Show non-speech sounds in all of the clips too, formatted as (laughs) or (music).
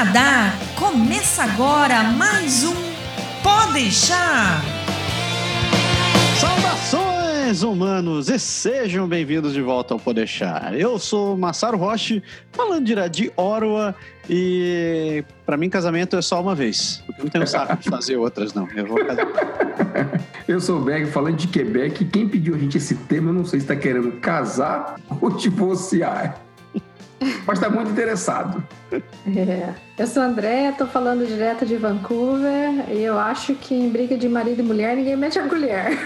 Canadá, começa agora mais um Pode deixar. Saudações humanos e sejam bem-vindos de volta ao Podeixar. Eu sou Massaro Roche, falando direto de Orwa e para mim casamento é só uma vez, porque eu não tenho saco de fazer outras não. Eu vou casar. (laughs) Eu sou o Berg, falando de Quebec. Quem pediu a gente esse tema, eu não sei se está querendo casar ou divorciar. Mas está muito interessado. É. Eu sou a André, tô falando direto de Vancouver e eu acho que em briga de marido e mulher ninguém mete a colher.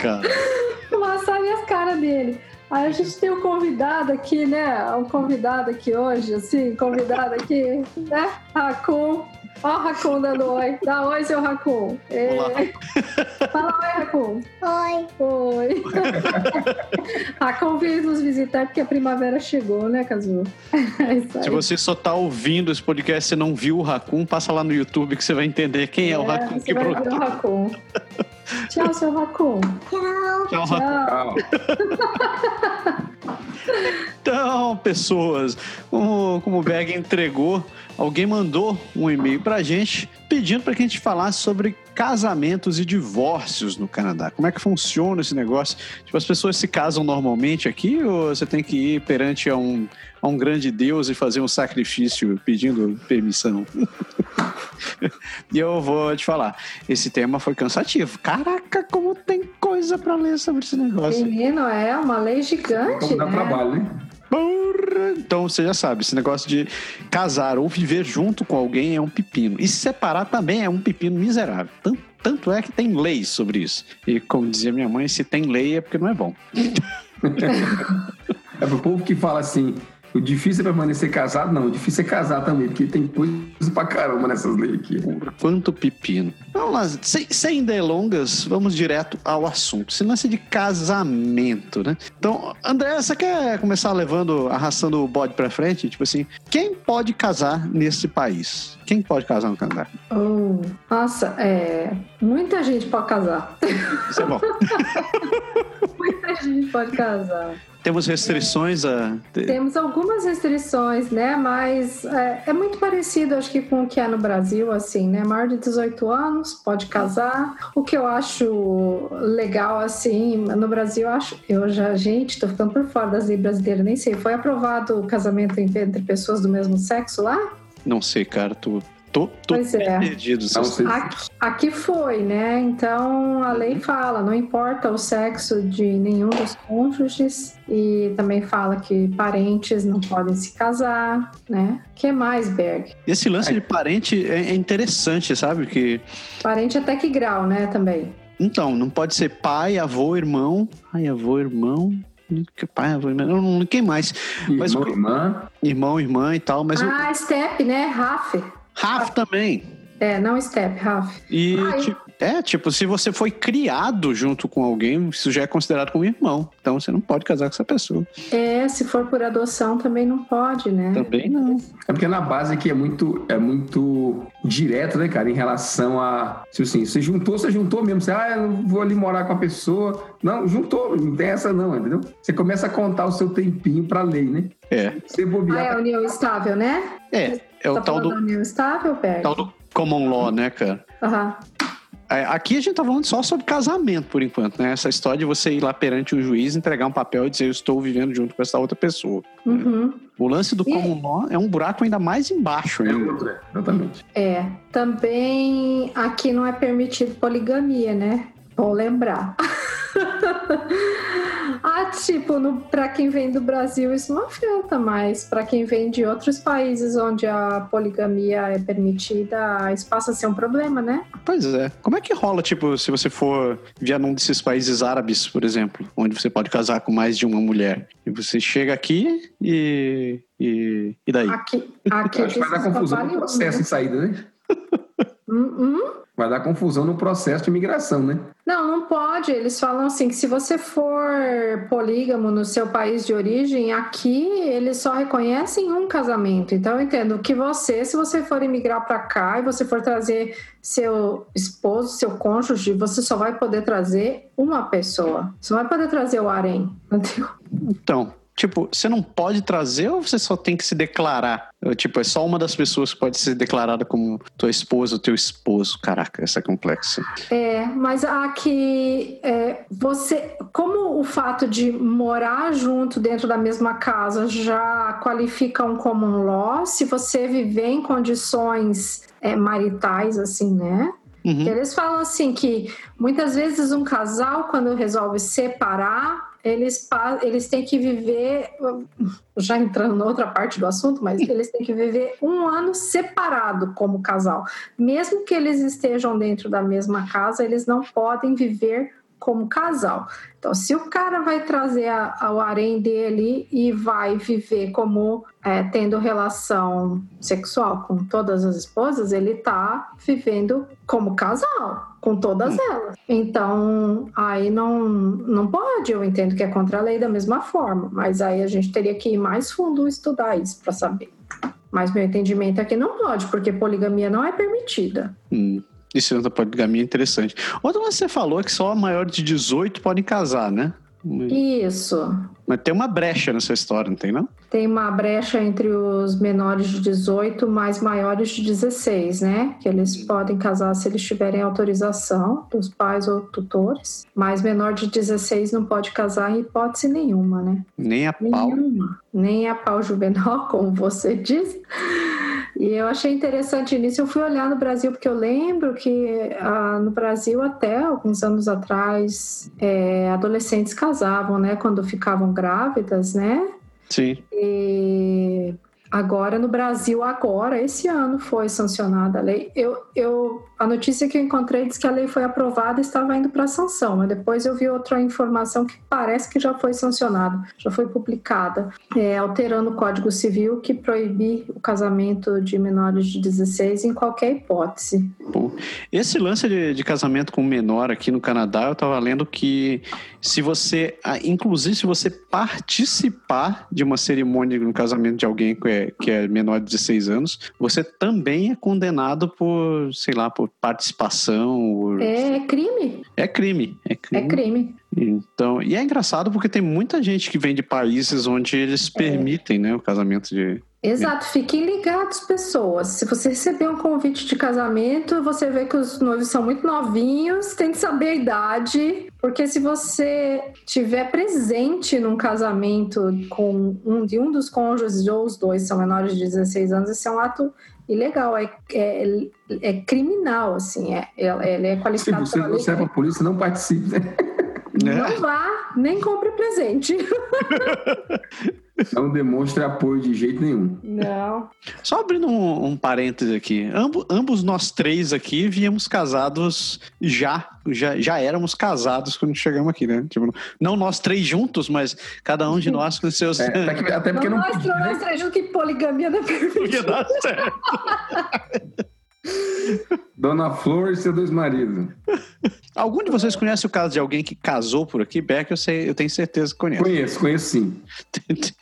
Cara. (laughs) Mas sabe as caras dele. Aí a gente tem um convidado aqui, né? Um convidado aqui hoje, assim, convidado aqui, né? Racon. Ó o Racon dando oi. Dá oi, seu Racon. Olá. Fala oi, Racon. Oi. Oi. (laughs) Racon veio nos visitar porque a primavera chegou, né, Cazu? (laughs) É. Se você só tá ouvindo esse podcast e não viu o Raccoon, passa lá no YouTube que você vai entender quem é, o Raccoon você que vai ver brotou. o Racon. Tchau, seu Racon. Tchau. Tchau, Raccoon. Tchau. Então, pessoas, como, como o Berg entregou, alguém mandou um e-mail pra gente pedindo para que a gente falasse sobre casamentos e divórcios no Canadá. Como é que funciona esse negócio? Tipo, as pessoas se casam normalmente aqui ou você tem que ir perante a um, a um grande Deus e fazer um sacrifício pedindo permissão? (laughs) e eu vou te falar, esse tema foi cansativo. Caraca, como tem coisa para ler sobre esse negócio. Menino, é uma lei gigante, Como dá né? trabalho, né? Porra! Então você já sabe, esse negócio de casar ou viver junto com alguém é um pepino. E se separar também é um pepino miserável. Tanto, tanto é que tem leis sobre isso. E como dizia minha mãe, se tem lei é porque não é bom. (laughs) É pro povo que fala assim: o difícil é permanecer casado, não, o difícil é casar também, porque tem coisa pra caramba nessas leis aqui. Quanto pepino. Vamos lá, sem, sem delongas, vamos direto ao assunto. Esse lance de casamento, né? Então, André, você quer começar levando, arrastando o bode pra frente? Tipo assim, quem pode casar nesse país? Quem pode casar no Canadá? Oh, nossa, é, muita gente pode casar. Isso é bom. (laughs) muita gente pode casar. Temos restrições a. Temos algumas restrições, né? Mas é, é muito parecido, acho que, com o que é no Brasil, assim, né? Maior de 18 anos, pode casar. O que eu acho legal, assim, no Brasil, eu acho. Eu já, gente, tô ficando por fora das leis brasileiras, nem sei. Foi aprovado o casamento entre pessoas do mesmo sexo lá? Não sei, cara, tô, tô, tô Pois é. perdido. Aqui, aqui foi, né? Então a lei fala, não importa o sexo de nenhum dos cônjuges e também fala que parentes não podem se casar, né? Que mais, Berg? Esse lance de parente é, é interessante, sabe? Que Parente até que grau, né? Também. então não pode ser pai, avô, irmão. Ai, avô, irmão. Que pai, avô, irmão. Quem mais? Mas Irmão, o- irmã, Irmão, irmã e tal. Mas Ah, step, né? Raf. Raf também. É, não step, Raf. E Ah, tipo, é, tipo, se você foi criado junto com alguém, isso já é considerado como irmão. Então você não pode casar com essa pessoa. É, se for por adoção também não pode, né? Também não. É porque na base aqui é muito, é muito direto, né, cara, em relação a. Se assim, você juntou, você juntou mesmo. Você, ah, eu vou ali morar com a pessoa. Não, juntou, não tem essa não, entendeu? Você começa a contar o seu tempinho pra lei, né? É. Você Ah, bobear. é a união estável, né? É. É o tá tal do, estável, tal do common law, né, cara? Aham. É, Aqui a gente tá falando só sobre casamento, por enquanto, né? Essa história de você ir lá perante um juiz, entregar um papel e dizer eu estou vivendo junto com essa outra pessoa. Uhum. O lance do E- common law é um buraco ainda mais embaixo É outra, exatamente. É, também aqui não é permitido poligamia, né? Bom lembrar. (laughs) (laughs) ah, tipo, no, pra quem vem do Brasil isso não afeta, mas pra quem vem de outros países onde a poligamia é permitida, isso passa a ser um problema, né? Pois é. Como é que rola, tipo, se você for via num desses países árabes, por exemplo, onde você pode casar com mais de uma mulher? E você chega aqui e. E, e daí? Aqui, aqui Acho que vai dar confusão no um, processo né? em saída, né? Hum, hum? Vai dar confusão no processo de imigração, né? Não, não pode. Eles falam assim que se você for polígamo no seu país de origem, aqui eles só reconhecem um casamento. Então eu entendo que você, se você for imigrar para cá e você for trazer seu esposo, seu cônjuge, você só vai poder trazer uma pessoa. Você não vai poder trazer o harém, (laughs) entendeu? Então, tipo, você não pode trazer ou você só tem que se declarar? Tipo, é só uma das pessoas que pode ser declarada como tua esposa ou teu esposo. Caraca, essa é complexa. É, mas aqui é, você, como o fato de morar junto dentro da mesma casa já qualifica um common law, se você viver em condições é, maritais, assim, né? Uhum. Eles falam assim que muitas vezes um casal, quando resolve separar, eles, eles têm que viver, já entrando na outra parte do assunto, mas (laughs) eles têm que viver um ano separado como casal. Mesmo que eles estejam dentro da mesma casa, eles não podem viver como casal. Então, se o cara vai trazer a, a, o harém dele e vai viver como é, tendo relação sexual com todas as esposas, ele está vivendo como casal com todas elas. Então, aí não, não pode. Eu entendo que é contra a lei da mesma forma, mas aí a gente teria que ir mais fundo estudar isso para saber. Mas meu entendimento é que não pode, porque poligamia não é permitida. Hum. Isso da poligamia é interessante. Outra coisa que você falou é que só maiores de 18 podem casar, né? Isso. Mas tem uma brecha nessa história, não tem não? Tem uma brecha entre os menores de 18 mais maiores de 16, né? Que eles podem casar se eles tiverem autorização dos pais ou tutores. Mas menor de 16 não pode casar em hipótese nenhuma, né? Nem a pau. Nenhuma. Nem a pau juvenal, (laughs) como você disse. E eu achei interessante nisso. Eu fui olhar no Brasil, porque eu lembro que ah, no Brasil, até alguns anos atrás, é, adolescentes casavam, né? Quando ficavam grávidas, né? Sim. E agora no Brasil, agora, esse ano foi sancionada a lei. Eu, eu a notícia que eu encontrei diz que a lei foi aprovada e estava indo para sanção, mas depois eu vi outra informação que parece que já foi sancionada, já foi publicada, é, alterando o Código Civil que proíbe o casamento de menores de 16 em qualquer hipótese. Bom, esse lance de, de casamento com menor aqui no Canadá, eu estava lendo que se você, inclusive se você participar de uma cerimônia no casamento de alguém que é, que é menor de 16 anos, você também é condenado por, sei lá, por participação. É crime. É crime. É crime. É crime. Então, e é engraçado porque tem muita gente que vem de países onde eles é. permitem, é. né, o casamento de Exato, fiquem ligados, pessoas. Se você receber um convite de casamento, você vê que os noivos são muito novinhos, tem que saber a idade, porque se você tiver presente num casamento com um de um dos cônjuges ou os dois são menores de 16 anos, esse é um ato ilegal, é, é, é criminal, assim, é, ele é qualificado. Se você, você é para a polícia, não participe. Né? (laughs) Não vá, nem compre presente. Não demonstre apoio de jeito nenhum. Não. Só abrindo um, um parêntese aqui. Ambo, ambos nós três aqui viemos casados já, já. Já éramos casados quando chegamos aqui, né? Tipo, não nós três juntos, mas cada um de nós com seus. É, até porque não. não nós, podia, nós três juntos que poligamia não é permitida. Dá certo. (laughs) Dona Flor e seus dois maridos. Algum de vocês conhece o caso de alguém que casou por aqui? Beck, eu, sei, eu tenho certeza que conhece. Conheço, conheço sim.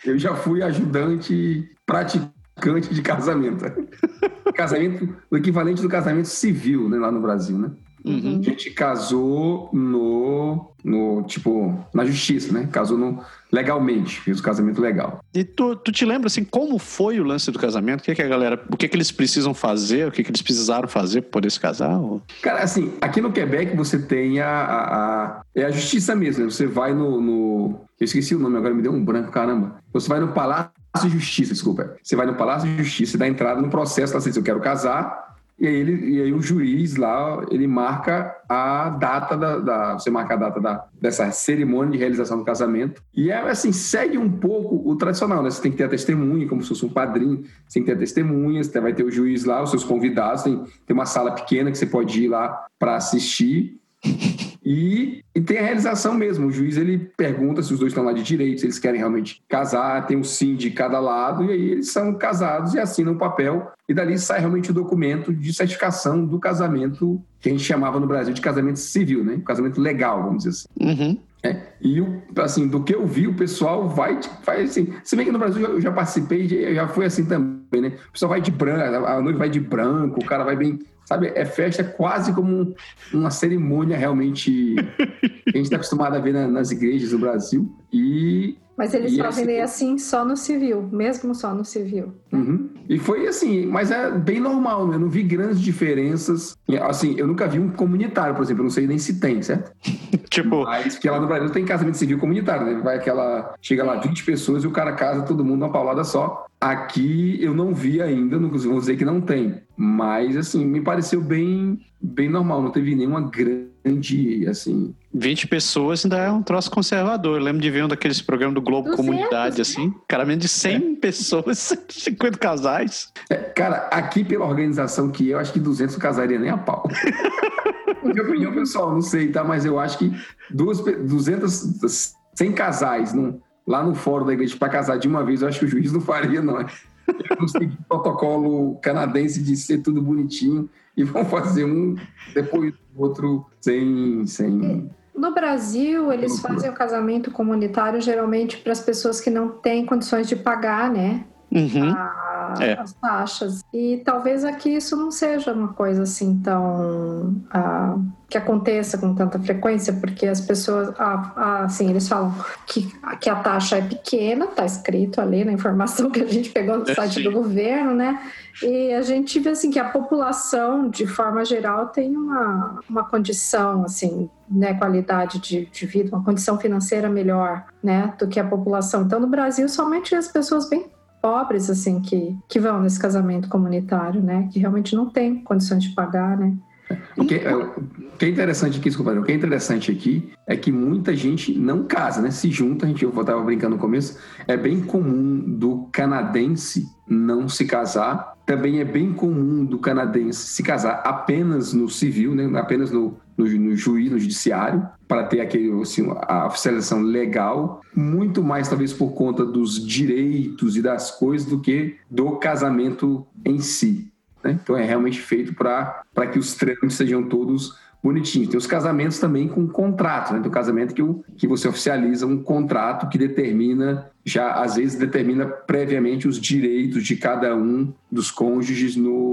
eu já fui ajudante praticante de casamento. (laughs) casamento, o equivalente do casamento civil, né, lá no Brasil, né? Uhum. A gente casou no, no, tipo, na justiça, né? Casou no, legalmente, fez o casamento legal. E tu, tu te lembra, assim, como foi o lance do casamento? O que, que a galera, o que, que eles precisam fazer? O que, que eles precisaram fazer para poder se casar? Ou... Cara, assim, aqui no Quebec você tem a, a, a é a justiça mesmo, né? Você vai no, no, eu esqueci o nome, agora me deu um branco, caramba. Você vai no Palácio de Justiça, desculpa. Você vai no Palácio de Justiça e dá entrada no processo, lá, assim, eu quero casar, e aí, ele, e aí o juiz lá, ele marca a data da, da, Você marca a data da, dessa cerimônia de realização do casamento. E é assim, segue um pouco o tradicional, né? Você tem que ter a testemunha, como se fosse um padrinho, você tem que ter a testemunha, você vai ter o juiz lá, os seus convidados, tem, tem uma sala pequena que você pode ir lá para assistir. E, e, tem a realização mesmo. O juiz ele pergunta se os dois estão lá de direito, se eles querem realmente casar, tem um sim de cada lado, e aí eles são casados e assinam o papel. E dali sai realmente o documento de certificação do casamento que a gente chamava no Brasil de casamento civil, né? Casamento legal, vamos dizer assim. Uhum. É, e assim, do que eu vi, o pessoal vai, vai assim. Se bem que no Brasil eu já participei, já foi assim também, né? O pessoal vai de branco, a noiva vai de branco, o cara vai bem sabe, é festa quase como uma cerimônia realmente que a gente está acostumado a ver na, nas igrejas do Brasil. E Mas eles E fazem esse- assim só no civil, mesmo só no civil. Uhum. E foi assim, mas é bem normal, né? Eu não vi grandes diferenças. Assim, eu nunca vi um comunitário, por exemplo, eu não sei nem se tem, certo? (laughs) Tipo, Mas porque lá no Brasil tem casamento civil comunitário, né? Vai aquela. Chega lá 20 pessoas e o cara casa todo mundo uma paulada só. Aqui eu não vi ainda, não vou dizer que não tem. Mas assim, me pareceu bem, bem normal, não teve nenhuma grande, assim. 20 pessoas ainda é um troço conservador. Eu lembro de ver um daqueles programas do Globo 200, Comunidade, né? assim. Caramento de 100 pessoas, (laughs) 50 casais. É, cara, aqui pela organização que eu, acho que 200 não casaria nem a pau. (laughs) Minha opinião pessoal, não sei, tá? Mas eu acho que duas, pe- 200, 100 casais num- lá no fórum da igreja para casar de uma vez, eu acho que o juiz não faria, não. Eu não sei o protocolo canadense de ser tudo bonitinho e vão fazer um depois do outro sem. sem... No Brasil, eles fazem o casamento comunitário geralmente para as pessoas que não têm condições de pagar, né? Uhum. a- É. as taxas. E talvez aqui isso não seja uma coisa assim tão. ah, que aconteça com tanta frequência, porque as pessoas. ah, ah, assim, eles falam que, que a taxa é pequena, está escrito ali na informação que a gente pegou no É, site sim. do governo, né? E a gente vê assim que a população, de forma geral, tem uma, uma condição, assim, né, qualidade de, de vida, uma condição financeira melhor, né, do que a população. Então, no Brasil, somente as pessoas bem pobres, assim, que, que vão nesse casamento comunitário, né, que realmente não têm condições de pagar, né. O que, é, o que é interessante aqui, desculpa, o que é interessante aqui é que muita gente não casa, né? Se junta, a gente, eu estava brincando no começo, é bem comum do canadense não se casar. Também é bem comum do canadense se casar apenas no civil, né? apenas no, no, no juiz, no judiciário, para ter aquele, assim, a oficialização legal. Muito mais, talvez, por conta dos direitos e das coisas do que do casamento em si. Né? Então é realmente feito para que os trâmites sejam todos bonitinhos. Tem os casamentos também com contrato, né? Tem o casamento que, o, que você oficializa um contrato que determina, já às vezes determina previamente os direitos de cada um dos cônjuges no,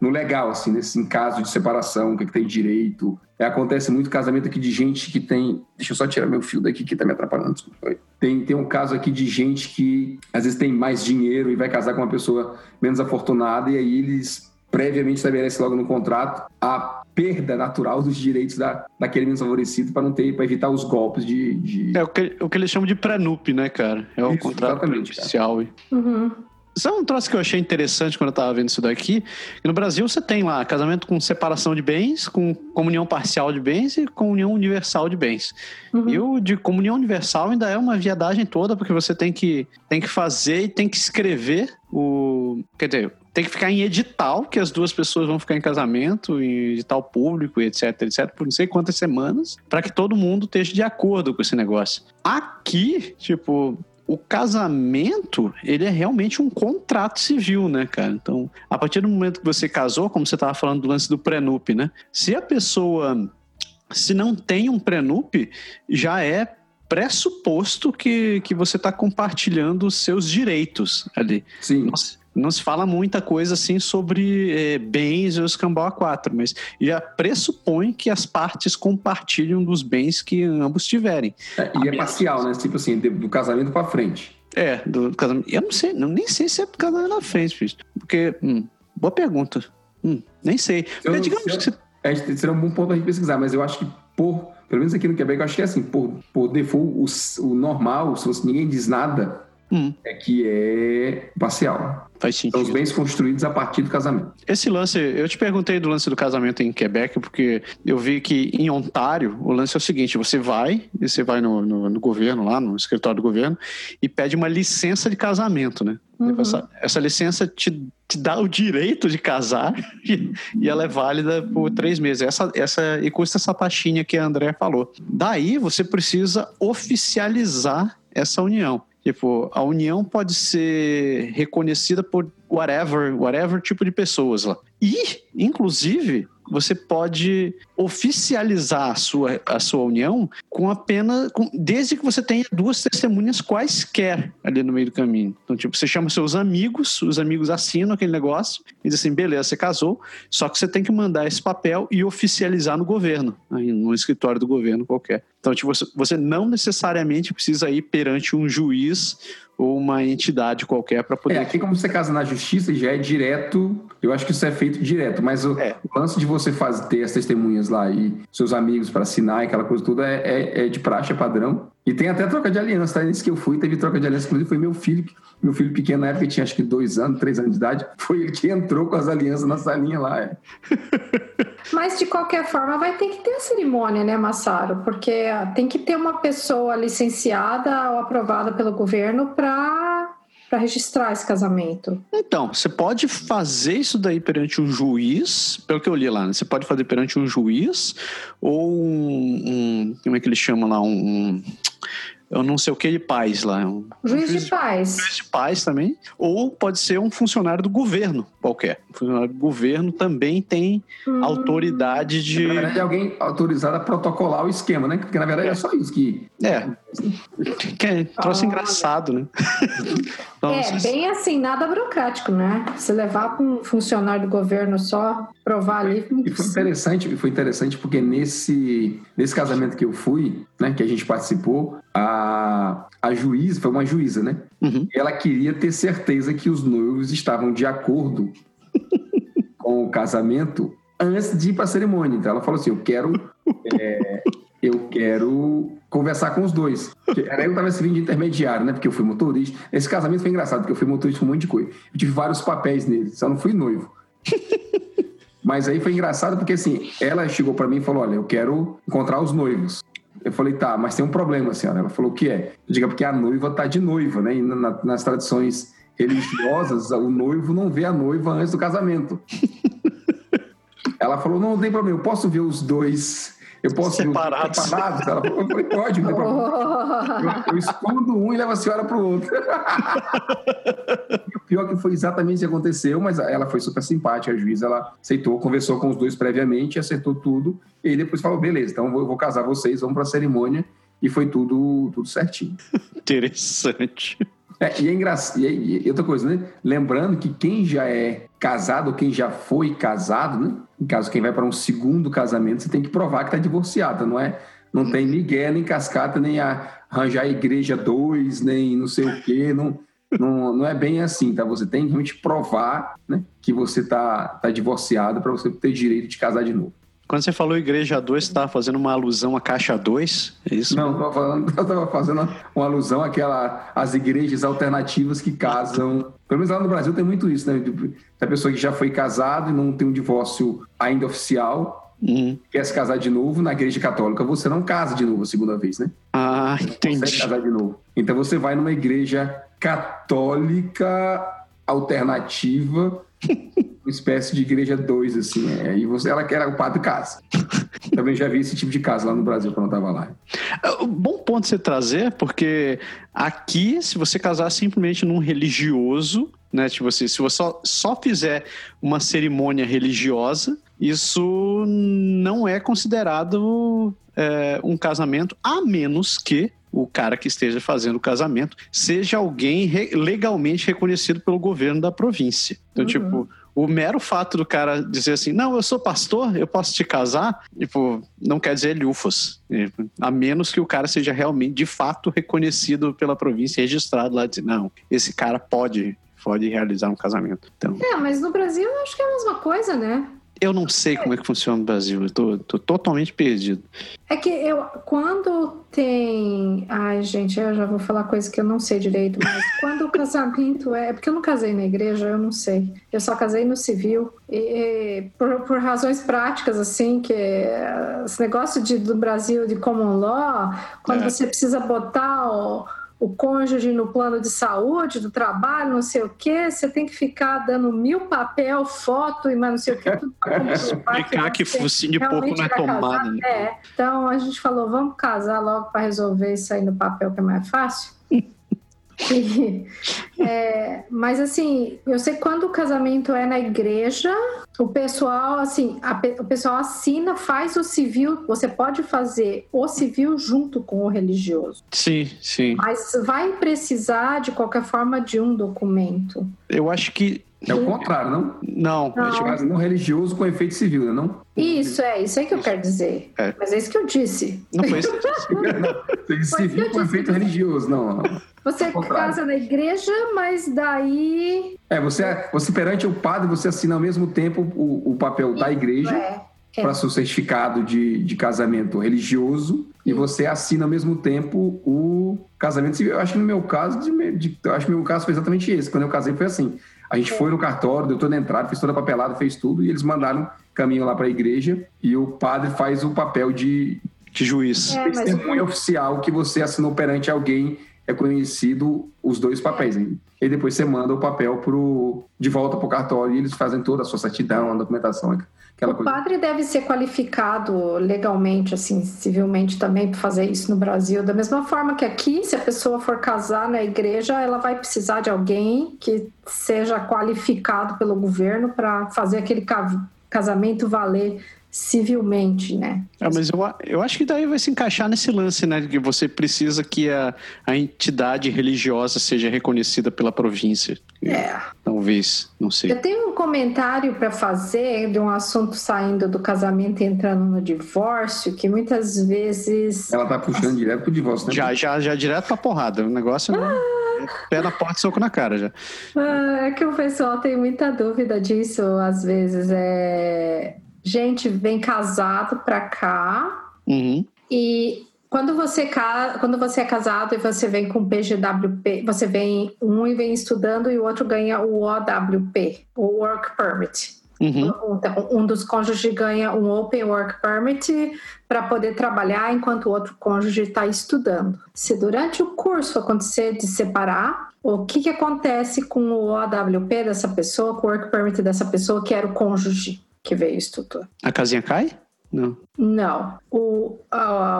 no legal, assim, nesse, em caso de separação, o que, que tem direito. É, acontece muito casamento aqui de gente que tem. Deixa eu só tirar meu fio daqui que tá me atrapalhando. desculpa. Tem, tem um caso aqui de gente que às vezes tem mais dinheiro e vai casar com uma pessoa menos afortunada, e aí eles previamente estabelecem logo no contrato a perda natural dos direitos da, daquele menos favorecido para não ter, para evitar os golpes de. de... É o que, o que eles chamam de pré-nup, né, cara? É o Isso, contrato exatamente, oficial. Uhum. Sabe um troço que eu achei interessante quando eu tava vendo isso daqui? No Brasil você tem lá casamento com separação de bens, com comunhão parcial de bens e comunhão universal de bens. Uhum. E o de comunhão universal ainda é uma viadagem toda, porque você tem que, tem que fazer e tem que escrever o. Quer dizer, tem que ficar em edital, que as duas pessoas vão ficar em casamento, em edital público, etc, etc, por não sei quantas semanas, para que todo mundo esteja de acordo com esse negócio. Aqui, tipo, o casamento, ele é realmente um contrato civil, né, cara? Então, a partir do momento que você casou, como você estava falando do lance do prenup, né? Se a pessoa, se não tem um prenup, já é pressuposto que, que você está compartilhando os seus direitos ali. Sim. Se, não se fala muita coisa assim sobre eh, bens e os cambau a quatro, mas já pressupõe que as partes compartilham dos bens que ambos tiverem. É, e é parcial, né? Tipo assim, do casamento para frente. É, do casamento. Eu não sei, não, nem sei se é casamento na frente, bicho. Porque, hum, boa pergunta. Hum, nem sei. Eu Porque não digamos sei. que você. É, seria um bom ponto a gente pesquisar, mas eu acho que por, pelo menos aqui no Quebec, eu acho que é assim, por, por default, o, o normal, se você- ninguém diz nada, Hum, é que é parcial. faz São sentido. os bens construídos a partir do casamento. Esse lance, eu te perguntei do lance do casamento em Quebec, porque eu vi que em Ontário o lance é o seguinte: você vai, e você vai no, no, no governo, lá no escritório do governo, e pede uma licença de casamento, né? Uhum. Essa, essa licença te, te dá o direito de casar (laughs) e, e ela é válida por três meses. Essa, essa, e custa essa taxinha que a André falou. Daí você precisa oficializar essa união. Tipo, a união pode ser reconhecida por whatever, whatever tipo de pessoas lá. E, inclusive, você pode oficializar a sua, a sua união com apenas com, desde que você tenha duas testemunhas quaisquer ali no meio do caminho. Então, tipo, você chama seus amigos, os amigos assinam aquele negócio e diz assim, beleza, você casou, só que você tem que mandar esse papel e oficializar no governo, aí, no escritório do governo qualquer. Então, tipo, você não necessariamente precisa ir perante um juiz ou uma entidade qualquer para poder. É, aqui como você casa na justiça já é direto, eu acho que isso é feito direto, mas o, é. lance de você fazer, ter as testemunhas lá e seus amigos para assinar aquela coisa toda é, é, é, de praxe, é padrão. E tem até troca de aliança, tá? Nesse que eu fui, teve troca de aliança, inclusive foi meu filho, meu filho pequeno na época, tinha acho que dois anos, três anos de idade, foi ele que entrou com as alianças na salinha lá. É. (laughs) Mas de qualquer forma vai ter que ter a cerimônia, né, Massaro? Porque tem que ter uma pessoa licenciada ou aprovada pelo governo para para registrar esse casamento? Então, você pode fazer isso daí perante um juiz, pelo que eu li lá, né? Você pode fazer perante um juiz ou um, um como é que ele chama lá, um, um eu não sei o que de paz lá. Um, juiz, juiz de paz. Juiz de paz também. Ou pode ser um funcionário do governo qualquer. Um funcionário do governo também tem hum. autoridade de. Na verdade, é alguém autorizado a protocolar o esquema, né? Porque na verdade é, é só isso que. É. Que é troço ah, engraçado, né? (laughs) então, é, bem assim, nada burocrático, né? Se levar para um funcionário do governo só provar ali. E foi interessante, foi interessante porque nesse, nesse casamento que eu fui, né, que a gente participou, a, a juíza, foi uma juíza, né? Uhum. Ela queria ter certeza que os noivos estavam de acordo (laughs) com o casamento antes de ir para a cerimônia. Então ela falou assim: Eu quero. É, eu quero conversar com os dois. Era eu estava servindo de intermediário, né? Porque eu fui motorista. Esse casamento foi engraçado, porque eu fui motorista com um monte de coisa. Eu tive vários papéis nele, só não fui noivo. (laughs) Mas aí foi engraçado porque assim, ela chegou para mim e falou: Olha, eu quero encontrar os noivos. Eu falei, tá, mas tem um problema, senhora. Ela falou, o que é? Eu digo, é porque a noiva tá de noiva, né? E na, nas tradições religiosas, o noivo não vê a noiva antes do casamento. (laughs) Ela falou, não, não tem problema, eu posso ver os dois eu posso separados. separados. Ela falou, pode, não tem problema. (laughs) Eu, eu escondo um e levo a senhora para o outro. (laughs) pior que foi exatamente o que aconteceu, mas ela foi super simpática, a juíza, ela aceitou, conversou com os dois previamente, acertou tudo, e depois falou, beleza, então eu vou casar vocês, vamos para a cerimônia, e foi tudo, tudo certinho. (laughs) Interessante. É, e é engraçado. E, e, outra coisa, né? Lembrando que quem já é casado quem já foi casado, né? Em caso quem vai para um segundo casamento, você tem que provar que está divorciado, não é? Não tem Miguel, nem cascata, nem arranjar a igreja dois, nem não sei o quê, não, não, não é bem assim, tá? Você tem que realmente provar né, que você está tá divorciado para você ter direito de casar de novo. Quando você falou Igreja 2, você estava fazendo uma alusão à Caixa 2? É isso? Não, eu estava (laughs) fazendo uma alusão àquela, às igrejas alternativas que casam. Pelo menos lá no Brasil tem muito isso, né? A pessoa que já foi casado e não tem um divórcio ainda oficial, uhum. quer se casar de novo na igreja católica, você não casa de novo a segunda vez, né? Ah, entendi. Você casar de novo. Então você vai numa igreja católica alternativa uma espécie de igreja 2, assim. É, e você, ela era o padre casa. Também já vi esse tipo de casa lá no Brasil quando eu estava lá. É, bom ponto você trazer, porque aqui, se você casar simplesmente num religioso, né? Tipo assim, se você só, só fizer uma cerimônia religiosa, isso não é considerado é, um casamento, a menos que o cara que esteja fazendo o casamento seja alguém re legalmente reconhecido pelo governo da província. Então, uhum. tipo, o mero fato do cara dizer assim, não, eu sou pastor, eu posso te casar, tipo, não quer dizer lufos. A menos que o cara seja realmente, de fato, reconhecido pela província, registrado lá, dizer, não, esse cara pode, pode realizar um casamento. Então... É, mas no Brasil eu acho que é a mesma coisa, né? Eu não sei como é que funciona no Brasil, eu tô, tô, totalmente perdido. É que eu, quando tem. Ai, gente, eu já vou falar coisa que eu não sei direito, mas (laughs) quando o casamento é. Porque eu não casei na igreja, eu não sei. Eu só casei no civil. E, e por, por razões práticas, assim, que esse negócio de, do Brasil de common law, quando é. você precisa botar o o cônjuge no plano de saúde, do trabalho, não sei o quê, você tem que ficar dando mil papel, foto e mais não sei o quê. (laughs) Tudo Explicar que focinho de pouco na tomada. Né? É. Então a gente falou, vamos casar logo para resolver isso aí no papel que é mais fácil. (laughs) É, mas assim, eu sei que quando o casamento é na igreja, o pessoal, assim, a, o pessoal assina, faz o civil, você pode fazer o civil junto com o religioso. Sim, sim. Mas vai precisar, de qualquer forma, de um documento. Eu acho que é o contrário, não? Não. não. É não religioso com efeito civil, né, não? Isso, é, isso é que eu quero dizer. É. Mas é isso que eu disse. Não foi isso que eu disse. (laughs) civil com efeito religioso, não. Você casa na igreja, mas daí. É, você, você perante o padre, você assina ao mesmo tempo o, o papel da igreja. É. É. para seu certificado de, de casamento religioso e você assina ao mesmo tempo o casamento civil. Eu acho que no meu caso, de, de, eu acho que no meu caso foi exatamente esse. Quando eu casei foi assim. A gente foi no cartório, deu toda a entrada, fez toda a papelada, fez tudo, e eles mandaram caminho lá para a igreja, e o padre faz o papel de, de juiz. É, Testemunha oficial que você assinou perante alguém reconhecido os dois papéis. É. E depois você manda o papel pro, de volta para o cartório e eles fazem toda a sua certidão, a documentação. Aquela o coisa. padre deve ser qualificado legalmente, assim, civilmente também para fazer isso no Brasil. Da mesma forma que aqui, se a pessoa for casar na igreja, ela vai precisar de alguém que seja qualificado pelo governo para fazer aquele casamento valer civilmente, né? Ah, mas eu, eu acho que daí vai se encaixar nesse lance, né? Que você precisa que a, a entidade religiosa seja reconhecida pela província. É. Talvez, não sei. Eu tenho um comentário para fazer de um assunto saindo do casamento e entrando no divórcio, que muitas vezes. Ela tá puxando direto pro divórcio, né? Já, já, já direto pra porrada. O negócio ah. é pé na porta e soco na cara já. Ah, é que o pessoal tem muita dúvida disso, às vezes. É gente vem casado para cá uhum. e quando você, quando você é casado e você vem com PGWP, você vem um e vem estudando e o outro ganha o OWP, o Work Permit. Uhum. Então, um dos cônjuges ganha um Open Work Permit para poder trabalhar enquanto o outro cônjuge está estudando. Se durante o curso acontecer de separar, o que, que acontece com o OWP dessa pessoa, com o Work Permit dessa pessoa que era o cônjuge? Que veio estudar. A casinha cai? Não. Não. O,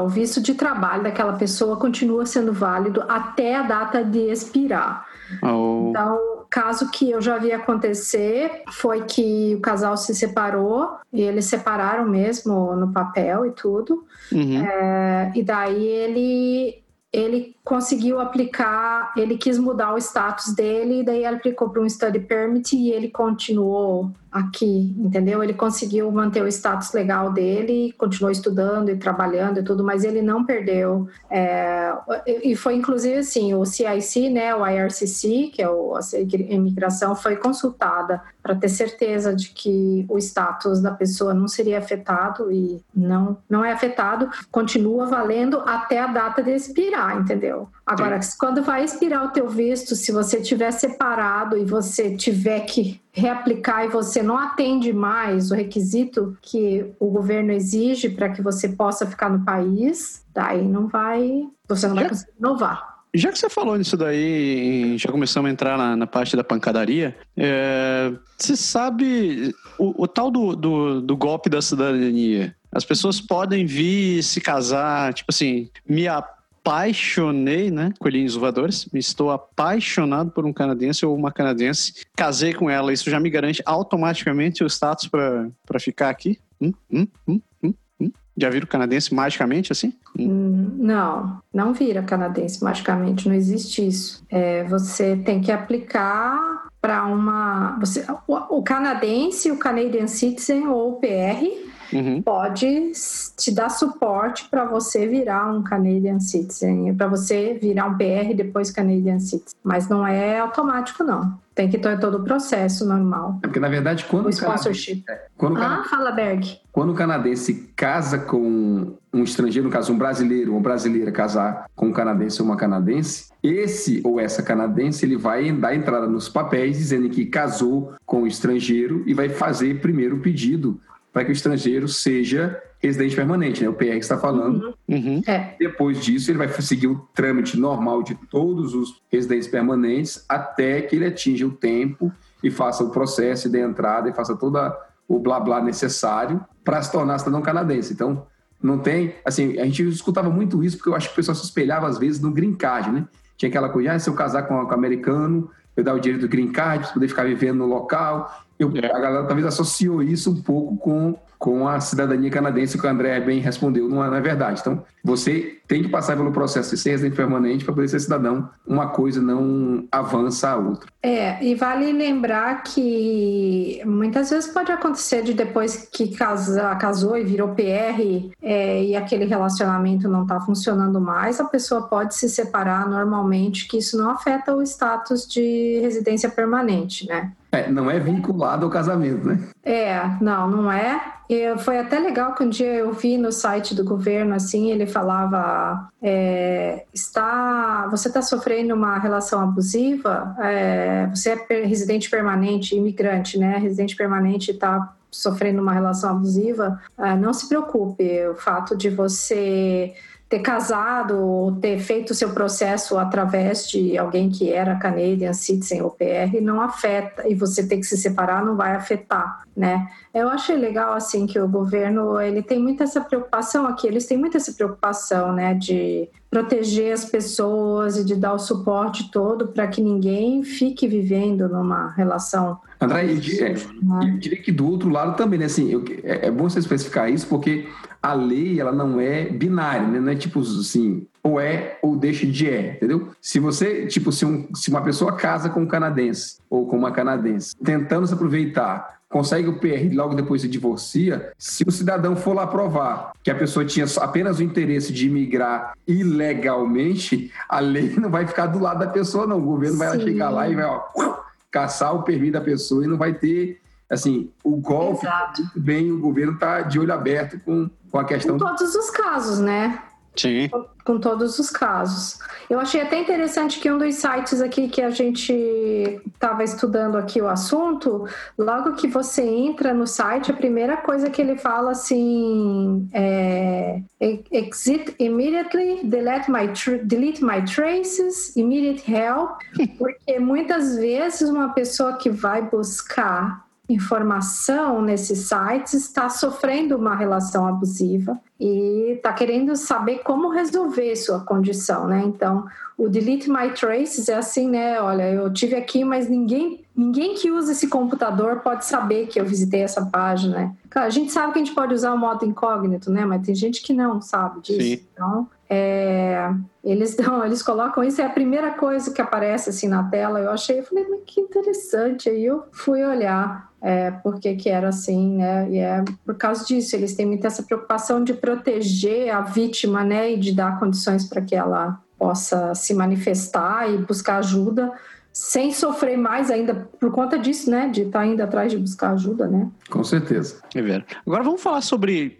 o visto de trabalho daquela pessoa continua sendo válido até a data de expirar. Oh. Então, caso que eu já vi acontecer foi que o casal se separou e eles separaram mesmo no papel e tudo. Uhum. É, e daí ele ele conseguiu aplicar, ele quis mudar o status dele, e daí ele aplicou para um study permit e ele continuou aqui, entendeu? Ele conseguiu manter o status legal dele, continuou estudando e trabalhando e tudo, mas ele não perdeu. É, e foi inclusive assim, o CIC, né, o IRCC, que é o, a imigração, foi consultada para ter certeza de que o status da pessoa não seria afetado e não, não é afetado, continua valendo até a data de expirar, entendeu? Agora, Sim. quando vai expirar o teu visto, se você tiver separado e você tiver que reaplicar e você não atende mais o requisito que o governo exige para que você possa ficar no país, daí não vai, você não vai conseguir renovar. Já que você falou nisso daí, já começamos a entrar na, na parte da pancadaria, é, você sabe o, o tal do, do, do golpe da cidadania? As pessoas podem vir se casar, tipo assim, me apaixonei, né? Coelhinhos voadores. Estou apaixonado por um canadense ou uma canadense. Casei com ela. Isso já me garante automaticamente o status para ficar aqui? Hum, hum, hum, hum, hum. Já vira canadense magicamente assim? Hum. Não, não vira canadense magicamente. Não existe isso. É, você tem que aplicar para uma. Você, o, o canadense, o Canadian Citizen ou o PR uhum. pode te dar suporte para você virar um Canadian Citizen, para você virar um PR e depois Canadian Citizen. Mas não é automático, não. Tem que ter todo o processo normal. É porque, na verdade, quando o sponsorship. Canadense, quando ah, fala, Berg. Quando o canadense casa com um estrangeiro, no caso, um brasileiro ou brasileira casar com um canadense ou uma canadense, esse ou essa canadense ele vai dar entrada nos papéis dizendo que casou com o estrangeiro e vai fazer primeiro o pedido para que o estrangeiro seja residente permanente, né? O PR está falando. Uhum. Uhum. É. Depois disso, ele vai seguir o trâmite normal de todos os residentes permanentes até que ele atinja o tempo e faça o processo de entrada e faça toda o blá blá necessário para se tornar cidadão canadense. Então, não tem, assim, a gente escutava muito isso porque eu acho que o pessoal se espelhava às vezes no green card, né? tinha aquela coisa, ah, se eu casar com, com americano, eu dar o direito do green card para poder ficar vivendo no local. Eu, é. A galera talvez associou isso um pouco com com a cidadania canadense, que o André bem respondeu, não é, não é verdade. Então, você tem que passar pelo processo de ser residente permanente para poder ser cidadão. Uma coisa não avança a outra. É, e vale lembrar que muitas vezes pode acontecer de depois que casa, casou e virou PR é, e aquele relacionamento não está funcionando mais, a pessoa pode se separar normalmente, que isso não afeta o status de residência permanente, né? É, não é vinculado ao casamento, né? É, não, não é. E foi até legal que um dia eu vi no site do governo, assim, ele falava, é, está, você está sofrendo uma relação abusiva, é, você é residente permanente, imigrante, né? Residente permanente está sofrendo uma relação abusiva, é, não se preocupe, o fato de você ter casado ou ter feito o seu processo através de alguém que era Canadian Citizen ou PR não afeta e você ter que se separar não vai afetar, né? Eu achei legal assim que o governo ele tem muita essa preocupação aqui, eles têm muita essa preocupação, né, de proteger as pessoas e de dar o suporte todo para que ninguém fique vivendo numa relação. André, eu, diria, eu diria que do outro lado também, né? Assim, eu, é, é bom você especificar isso porque a lei ela não é binária, né? Não é tipo assim, ou é ou deixa de é, entendeu? Se você, tipo, se, um, se uma pessoa casa com um canadense ou com uma canadense, tentando se aproveitar consegue o PR e logo depois se divorcia, se o cidadão for lá provar que a pessoa tinha apenas o interesse de imigrar ilegalmente, a lei (laughs) não vai ficar do lado da pessoa, não. O governo Sim. vai chegar lá e vai ó, caçar o permissão da pessoa e não vai ter. Assim, o golpe, muito bem, o governo está de olho aberto com, com a questão. Em todos os casos, né? Sim. Com todos os casos. Eu achei até interessante que um dos sites aqui que a gente estava estudando aqui o assunto, logo que você entra no site, a primeira coisa que ele fala assim é exit immediately, delete my, delete my traces, immediate help, (laughs) porque muitas vezes uma pessoa que vai buscar informação nesses sites está sofrendo uma relação abusiva e está querendo saber como resolver sua condição, né? Então, o Delete My Traces é assim, né? Olha, eu tive aqui, mas ninguém, ninguém que usa esse computador pode saber que eu visitei essa página. Né? Claro, a gente sabe que a gente pode usar o modo incógnito, né? Mas tem gente que não sabe disso. Sim. Então, é, eles dão, (laughs) eles colocam isso, é a primeira coisa que aparece assim na tela. Eu achei, eu falei, mas que interessante. Aí eu fui olhar é, porque que era assim, né? E é por causa disso, eles têm muita essa preocupação de proteger a vítima, né? E de dar condições para que ela possa se manifestar e buscar ajuda sem sofrer mais ainda por conta disso, né? De estar tá indo atrás de buscar ajuda, né? Com certeza. É verdade. Agora vamos falar sobre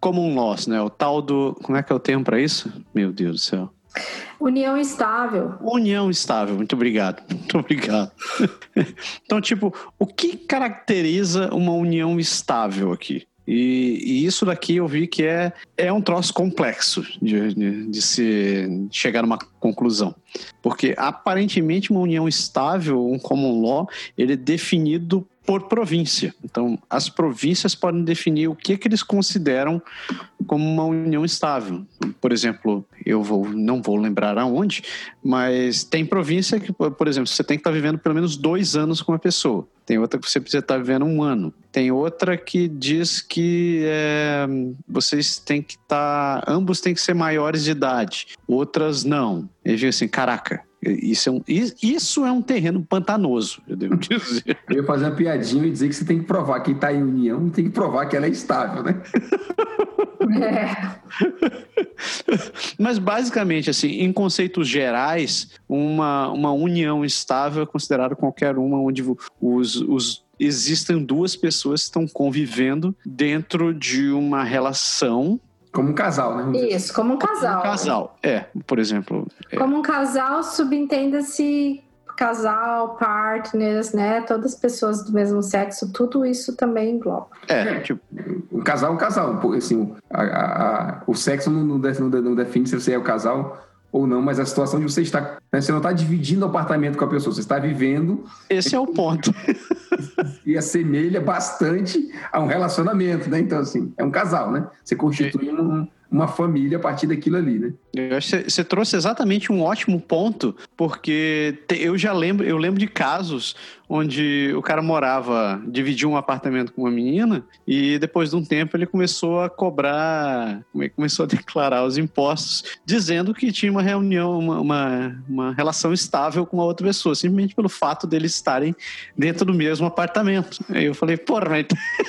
common loss, né? O tal do. Como é que é o termo para isso? Meu Deus do céu. União estável. União estável, muito obrigado. (laughs) Muito obrigado. (laughs) então, tipo, o que caracteriza uma união estável aqui? E, e, isso daqui eu vi que é, é um troço complexo de, de, de se chegar numa conclusão. Porque aparentemente uma união estável, um common law, ele é definido por província. Então, as províncias podem definir o que, que eles consideram como uma união estável. Por exemplo, eu vou, não vou lembrar aonde, mas tem província que, por exemplo, você tem que estar vivendo pelo menos dois anos com uma pessoa. Tem outra que você precisa estar vivendo um ano. Tem outra que diz que é, vocês têm que estar, ambos têm que ser maiores de idade. Outras não. Digo assim, caraca, isso é, um, isso é um terreno pantanoso, eu devo (laughs) dizer. Eu ia fazer uma piadinha e dizer que você tem que provar que está em união, tem que provar que ela é estável, né? É. Mas basicamente, assim, em conceitos gerais, uma, uma união estável é considerada qualquer uma onde os, os existem duas pessoas que estão convivendo dentro de uma relação como um casal, né? Isso, como um casal. Como um casal, é, por exemplo. É. Como um casal, subentenda-se casal, partners, né? Todas as pessoas do mesmo sexo, tudo isso também engloba. É, tipo. Um casal é um casal. Assim, a, a, a, o sexo não, não, não define se você é o casal ou não, mas a situação de você estar. Né, você não está dividindo o apartamento com a pessoa, você está vivendo. Esse é o ponto. (laughs) e assemelha bastante a um relacionamento, né? Então, assim, é um casal, né? Você constitui um, uma família a partir daquilo ali, né? Eu acho que você trouxe exatamente um ótimo ponto, porque eu já lembro, eu lembro de casos onde o cara morava, dividia um apartamento com uma menina e depois de um tempo ele começou a cobrar, é começou a (laughs) declarar os impostos, dizendo que tinha uma reunião, uma, uma, uma relação estável com uma outra pessoa, simplesmente pelo fato deles estarem dentro do mesmo apartamento. Aí eu falei, porra, mas...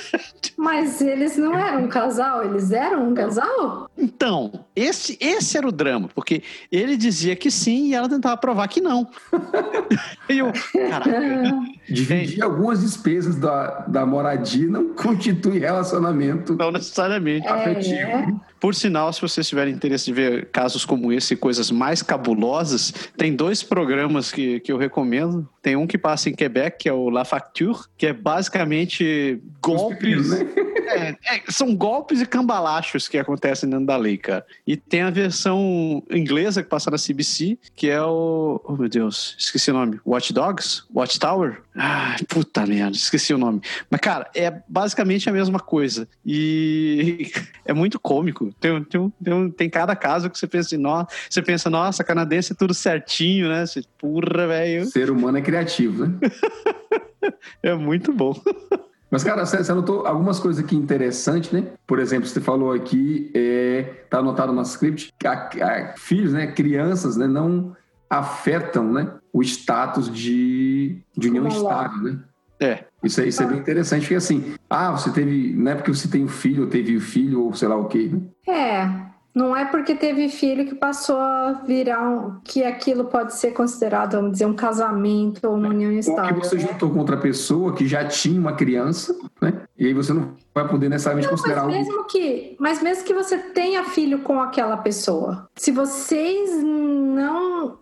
(laughs) mas eles não eram um casal, eles eram um casal? Então, esse, esse era o drama, porque ele dizia que sim e ela tentava provar que não. (laughs) e eu, caraca. Dividir algumas despesas da, da moradia não constitui relacionamento. Não necessariamente. Afetivo. É. Por sinal, se vocês tiverem interesse de ver casos como esse e coisas mais cabulosas, tem dois programas que, que eu recomendo. Tem um que passa em Quebec, que é o La Facture, que é basicamente golpes. Né? É, é, são golpes e cambalachos que acontecem dentro da lei, cara. E tem a versão inglesa que passa na CBC, que é o. Oh, meu Deus, esqueci o nome. Watch Dogs? Watchtower? Ah, puta merda, esqueci o nome. Mas, cara, é basicamente a mesma coisa. E (laughs) é muito cômico. Tem, tem, tem, tem cada caso que você pensa assim, nossa, você pensa, nossa, canadense é tudo certinho, né? Você, porra, velho. Ser humano é criativo, né? (laughs) é muito bom. (laughs) Mas, cara, você anotou algumas coisas aqui interessantes, né? Por exemplo, você falou aqui, é, tá anotado no script, que a, a, filhos, né, crianças, né, não afetam, né, o status de, de união estável, né? É. Isso, é, isso é bem interessante, porque assim, ah, você teve, não é porque você tem um filho, ou teve um filho, ou sei lá o quê, né? É, não é porque teve filho que passou a virar um, que aquilo pode ser considerado, vamos dizer, um casamento ou uma união estável. Ou que você né? juntou com outra pessoa que já tinha uma criança, né? E aí você não vai poder necessariamente não, considerar mas mesmo que Mas mesmo que você tenha filho com aquela pessoa, se vocês não,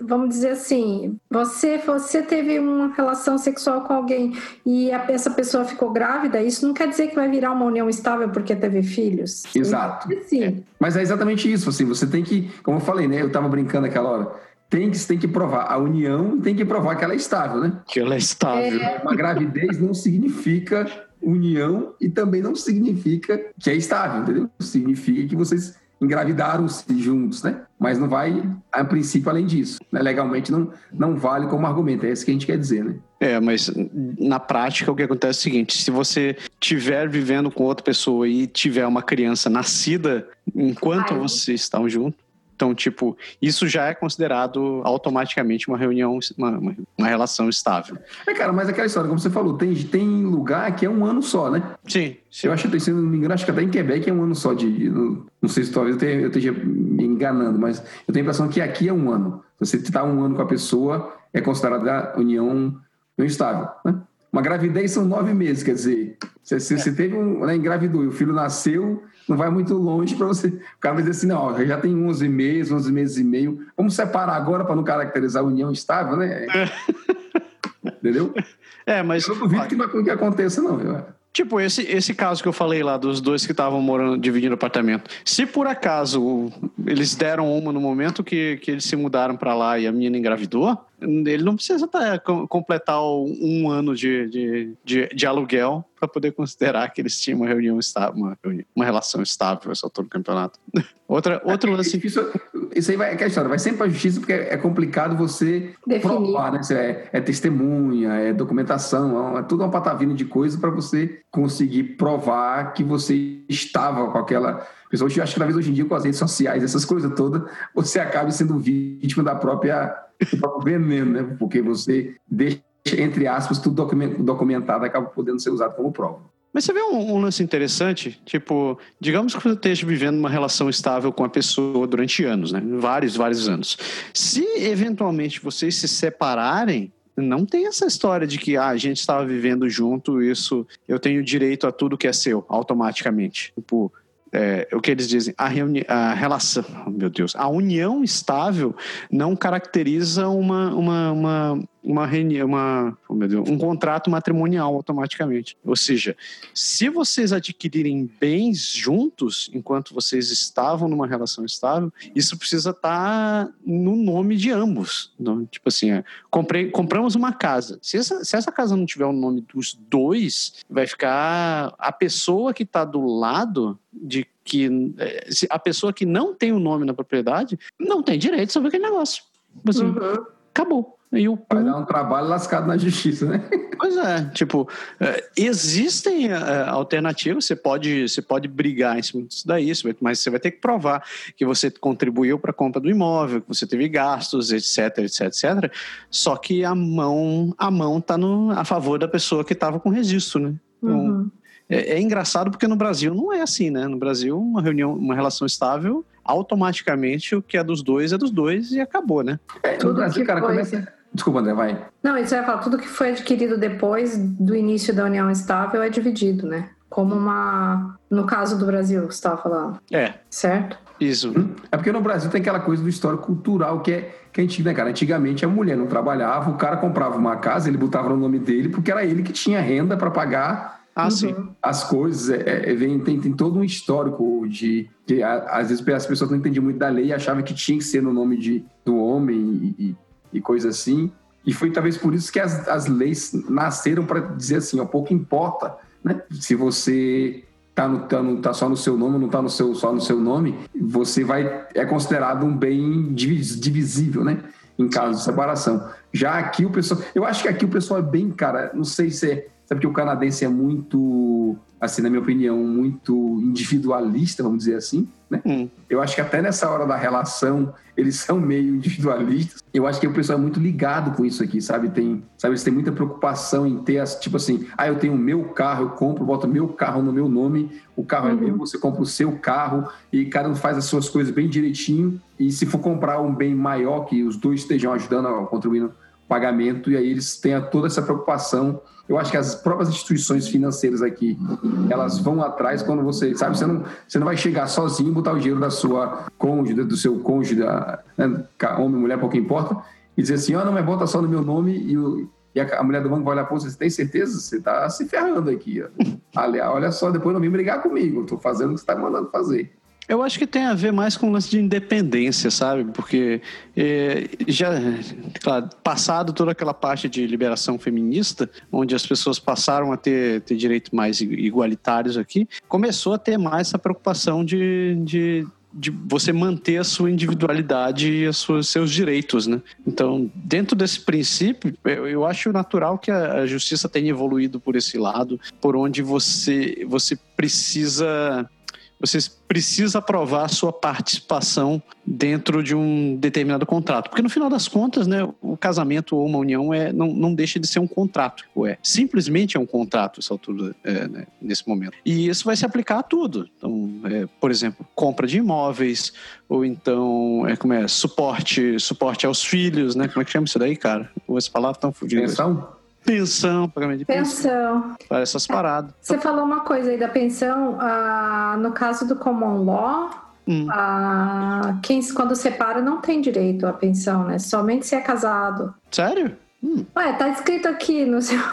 vamos dizer assim, você, você teve uma relação sexual com alguém e a, essa pessoa ficou grávida, isso não quer dizer que vai virar uma união estável porque teve filhos. Exato. Sim. É. Mas é exatamente isso, assim, você tem que, como eu falei, né? Eu estava brincando aquela hora tem que, tem que provar a união tem que provar que ela é estável, né? Que ela é estável. É. Uma gravidez não significa união e também não significa que é estável, entendeu? Significa que vocês engravidaram-se juntos, né? Mas não vai, a princípio, além disso. Né? Legalmente não, não vale como argumento, é isso que a gente quer dizer, né? É, mas na prática o que acontece é o seguinte: se você estiver vivendo com outra pessoa e tiver uma criança nascida enquanto Ai. vocês estão juntos, então, tipo, isso já é considerado automaticamente uma reunião, uma, uma, relação estável. É, cara, mas aquela história, como você falou, tem, tem lugar que é um ano só, né? Sim. sim. Eu acho que, se não me engano, acho que até em Quebec é um ano só de. Não, não sei se talvez eu esteja me enganando, mas eu tenho a impressão que aqui é um ano. Se você está um ano com a pessoa, é considerada união, união estável, né? Uma gravidez são nove meses, quer dizer, se você, é. teve um, né, engravidou e o filho nasceu, não vai muito longe para você. O cara vai dizer assim: não, já tem 11 meses, 11 meses e meio. Vamos separar agora para não caracterizar a união estável, né? É. Entendeu? (laughs) É, mas. Eu não duvido que, que aconteça, não. Eu... Tipo, esse, esse caso que eu falei lá dos dois que estavam morando, dividindo apartamento. Se por acaso eles deram uma no momento que, que eles se mudaram para lá e a menina engravidou, ele não precisa tá, completar um ano de, de, de, de aluguel para poder considerar que eles tinham uma reunião estável, uma, uma relação estável essa altura do campeonato. (laughs) Outra, outro é, lance. Isso, isso aí vai, é a história, vai sempre para a justiça porque é, complicado você Definir. provar, né? É, é, testemunha, é documentação, é tudo uma patavina de coisa para você conseguir provar que você estava com aquela pessoa. Eu acho que talvez hoje em dia com as redes sociais, essas coisas todas, você acabe sendo vítima da própria do próprio veneno, né? Porque você deixa, entre aspas, tudo documentado acaba podendo ser usado como prova. Mas você vê um, um, lance interessante, tipo, digamos que você esteja vivendo uma relação estável com a pessoa durante anos, né? Vários, vários anos. Se eventualmente vocês se separarem, não tem essa história de que ah, a gente estava vivendo junto, isso eu tenho direito a tudo que é seu, automaticamente. Tipo, é, o que eles dizem, a, a relação, meu Deus, a união estável não caracteriza uma, uma, uma, uma, uma meu Deus, um contrato matrimonial automaticamente. Ou seja, se vocês adquirirem bens juntos enquanto vocês estavam numa relação estável, isso precisa estar tá no nome de ambos. Então, tipo assim, é, comprei, compramos uma casa. Se essa, se essa casa não tiver o nome dos dois, vai ficar a pessoa que está do lado de que é, a pessoa que não tem o nome na propriedade não tem direito sobre aquele negócio. Assim, uhum. Acabou. E o Vai dar um trabalho lascado na justiça, né? (laughs) Pois é, tipo, é, existem é, alternativas, você pode, você pode brigar em cima disso daí, mas você vai ter que provar que você contribuiu para a compra do imóvel, que você teve gastos, etc, etc, etc. Só que a mão a mão está a favor da pessoa que estava com registro, né? Então, uhum. é, é engraçado porque no Brasil não é assim, né? No Brasil, uma reunião, uma relação estável automaticamente o que é dos dois é dos dois e acabou, né? É, no Brasil, cara, começa. Desculpa, André, vai. Não, isso ia falar, tudo que foi adquirido depois do início da união estável é dividido, né? Como uma. No caso do Brasil, você estava falando. É. Certo? Isso. Hum? É porque no Brasil tem aquela coisa do histórico cultural que é que é antigo, né, cara? Antigamente a mulher não trabalhava, o cara comprava uma casa, ele botava no nome dele, porque era ele que tinha renda para pagar ah, sim. As coisas, é, é, vem, tem, tem todo um histórico de. que às vezes as pessoas não entendiam muito da lei e achavam que tinha que ser no nome de, do homem e, e, e coisa assim. E foi talvez por isso que as, as leis nasceram para dizer assim: ó, pouco importa né? se você tá, no, tá, no, tá só no seu nome não tá no seu, só no seu nome, você vai é considerado um bem divisível, né? Em caso de separação. Já aqui o pessoal. Eu acho que aqui o pessoal é bem, cara, não sei se é Sabe que o canadense é muito, assim, na minha opinião, muito individualista, vamos dizer assim, né? Hum. Eu acho que até nessa hora da relação eles são meio individualistas. Eu acho que o pessoal é muito ligado com isso aqui, sabe? Tem, sabe, eles têm muita preocupação em ter, as, tipo assim, ah, eu tenho o meu carro, eu compro, boto meu carro no meu nome, o carro é uhum. é meu, você compra o seu carro e cada um faz as suas coisas bem direitinho. E se for comprar um bem maior que os dois estejam ajudando no pagamento, e aí eles têm toda essa preocupação eu acho que as próprias instituições financeiras aqui, elas vão atrás quando você, sabe, você não, você não vai chegar sozinho botar o dinheiro da sua cônjuge, do seu cônjuge, né, homem, mulher, pouco importa, e dizer assim, ó, oh, não, mas bota só no meu nome e, o, e a, mulher do banco vai olhar, pô, você tem certeza? Você está se ferrando aqui. (laughs) Aliás, olha só, depois não vem brigar comigo, estou fazendo o que você está mandando fazer. Eu acho que tem a ver mais com o lance de independência, sabe? Porque é, já, claro, passado toda aquela parte de liberação feminista, onde as pessoas passaram a ter, ter direitos mais igualitários aqui, começou a ter mais essa preocupação de, de de você manter a sua individualidade e os seus direitos, né? Então, dentro desse princípio, eu, eu acho natural que a, a, justiça tenha evoluído por esse lado, por onde você, você precisa você precisa aprovar a sua participação dentro de um determinado contrato. Porque no final das contas, né, o casamento ou uma união é, não, não deixa de ser um contrato. Ou é simplesmente é um contrato essa altura, é, né, nesse momento. E isso vai se aplicar a tudo. Então, é, por exemplo, compra de imóveis, ou então, é, como é, suporte, suporte aos filhos, né? Como é que chama isso daí, cara? Essa palavra tão fodida. Pensão? Pensão, pagamento de pensão. pensão. essas paradas. Você falou uma coisa aí da pensão, ah, no caso do common law, hum. ah, quem quando separa não tem direito à pensão, né? Somente se é casado. Sério? Hum. Ué, tá escrito aqui no seu. (laughs) (laughs)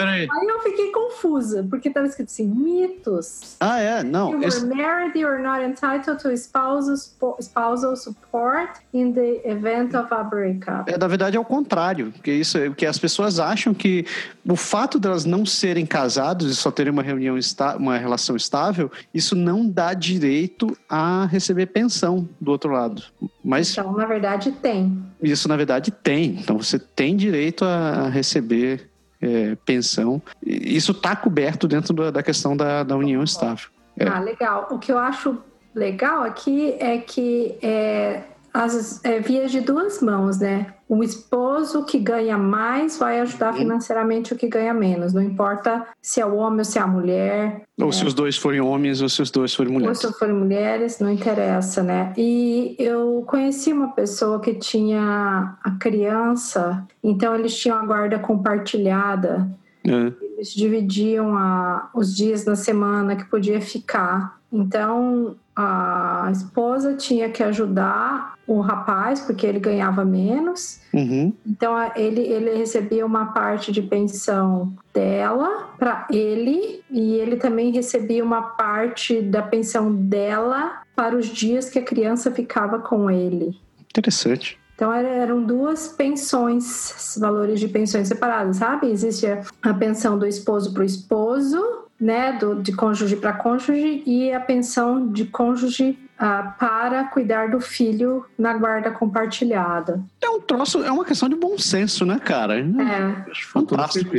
Aí eu fiquei confusa, porque tava escrito assim: mitos. Ah, é? Não. You esse... were married, you are not entitled to spousal, spousal support in the event of a breakup. É, na verdade, é o contrário. Porque isso que as pessoas acham que o fato delas não serem casados e só terem uma reunião, uma relação estável, isso não dá direito a receber pensão do outro lado. Mas. Então, na verdade, tem. Isso, na verdade, tem. Então, você tem direito a receber é, pensão. Isso está coberto dentro da, questão da, da união estável. É. Ah, legal. O que eu acho legal aqui é que é, as é, vias de duas mãos, né? O esposo que ganha mais vai ajudar uhum. financeiramente o que ganha menos. Não importa se é o homem ou se é a mulher. Ou é. se os dois forem homens ou se os dois forem mulheres. Ou se forem mulheres, não interessa, né? E eu conheci uma pessoa que tinha a criança, então eles tinham a guarda compartilhada. É. Eles dividiam a, os dias na semana que podia ficar. Então, a esposa tinha que ajudar o rapaz porque ele ganhava menos. Uhum. Então ele, ele recebia uma parte de pensão dela para ele e ele também recebia uma parte da pensão dela para os dias que a criança ficava com ele. Interessante. Então eram duas pensões, valores de pensões separadas, sabe? Existe a pensão do esposo para o esposo né, do, de cônjuge para cônjuge e a pensão de cônjuge ah, para cuidar do filho na guarda compartilhada. É um troço, é uma questão de bom senso, né, cara? É. Acho fantástico.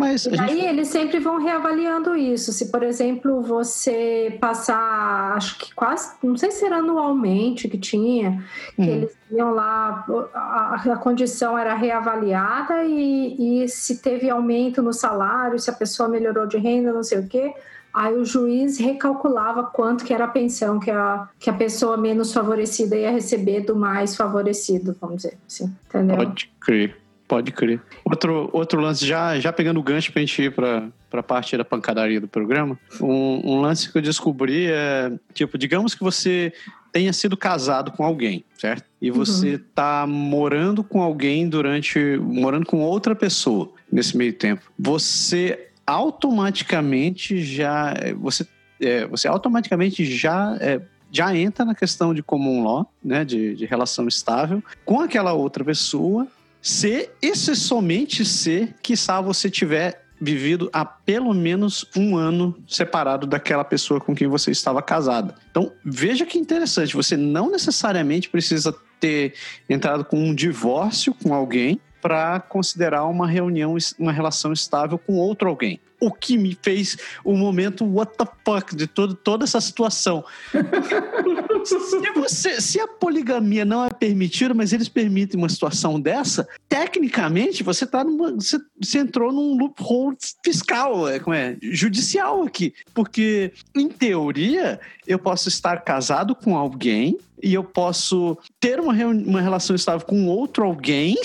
Mas e aí eles sempre vão reavaliando isso. Se, por exemplo, você passar, acho que quase, não sei se era anualmente que tinha, que hum. eles iam lá, a, a, condição era reavaliada e, e se teve aumento no salário, se a pessoa melhorou de renda, não sei o quê, Aí o juiz recalculava quanto que era a pensão que a, que a pessoa menos favorecida ia receber do mais favorecido, vamos dizer assim, entendeu? Pode crer, pode crer. Outro, outro lance, já, já pegando o gancho pra gente ir pra, pra parte da pancadaria do programa, um, um lance que eu descobri é, tipo, digamos que você tenha sido casado com alguém, certo? E uhum. você uhum. tá morando com alguém durante. morando com outra pessoa nesse meio tempo. Você automaticamente já você é, você automaticamente já é, já entra na questão de common law, né, de, de relação estável com aquela outra pessoa, se e se somente se quiçá você tiver vivido há pelo menos um ano separado daquela pessoa com quem você estava casado. Então, veja que interessante, você não necessariamente precisa ter entrado com um divórcio com alguém para considerar uma reunião, uma relação estável com outro alguém. O que me fez o momento what the fuck de todo, toda essa situação. (laughs) se, você, se a poligamia não é permitida, mas eles permitem uma situação dessa, tecnicamente você tá numa, você, você entrou num loophole fiscal, é, como é, judicial aqui. Porque, em teoria, eu posso estar casado com alguém e eu posso ter uma, uma relação estável com outro alguém,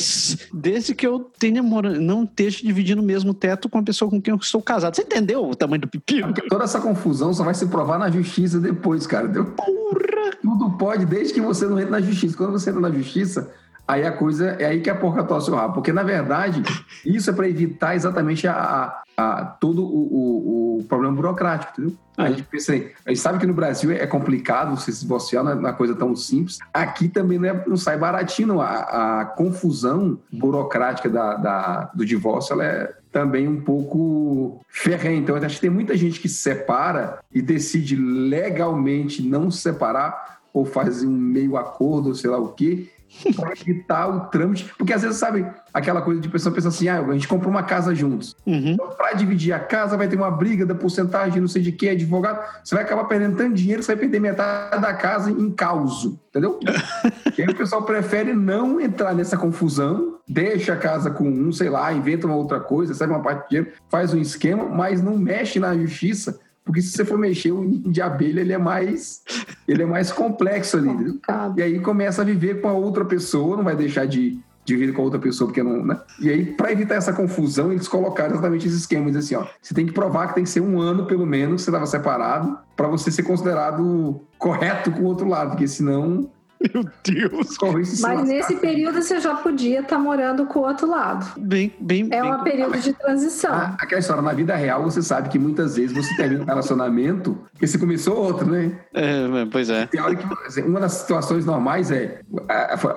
desde que eu tenha não esteja dividindo o mesmo teto com a pessoa com quem eu estou casado. Você entendeu o tamanho do pepino? (laughs) Toda essa confusão só vai se provar na justiça depois, cara. Deu? Porra! Tudo pode, desde que você não entre na justiça. Quando você entra na justiça, aí a coisa é aí que a porca tosse o rabo. Porque, na verdade, isso é para evitar exatamente a, a, a todo o, o, o, problema burocrático, entendeu? A gente pensa aí, a gente sabe que no Brasil é complicado se divorciar na, na coisa tão simples. Aqui também não, é, não sai baratinho. A, a confusão burocrática da, da, do divórcio ela é também um pouco ferrenha. Então, acho que tem muita gente que se separa e decide legalmente não se separar ou faz um meio acordo, sei lá o quê, para evitar o trâmite. Porque às vezes, sabe, aquela coisa de pessoa pensa assim: ah, a gente comprou uma casa juntos. Uhum. Então, para dividir a casa, vai ter uma briga da porcentagem, não sei de que, advogado. Você vai acabar perdendo tanto dinheiro, você vai perder metade da casa em causo. Entendeu? (laughs) e aí o pessoal prefere não entrar nessa confusão, deixa a casa com um, sei lá, inventa uma outra coisa, recebe uma parte de dinheiro, faz um esquema, mas não mexe na justiça porque se você for mexer, o ninho de abelha ele é mais, ele é mais complexo ali. E aí começa a viver com a outra pessoa, não vai deixar de, de viver com a outra pessoa, porque não. Né? E aí, para evitar essa confusão, eles colocaram exatamente esse esquema: assim, ó, você tem que provar que tem que ser um ano, pelo menos, que você estava separado, para você ser considerado correto com o outro lado, porque senão (laughs) meu Deus! Mas nesse período você já podia estar tá morando com o outro lado. Bem, bem, é um período de transição. Ah, aquela história, na vida real, você sabe que muitas vezes você termina um relacionamento porque você começou outro, né? É, pois é. Tem hora que uma das situações normais é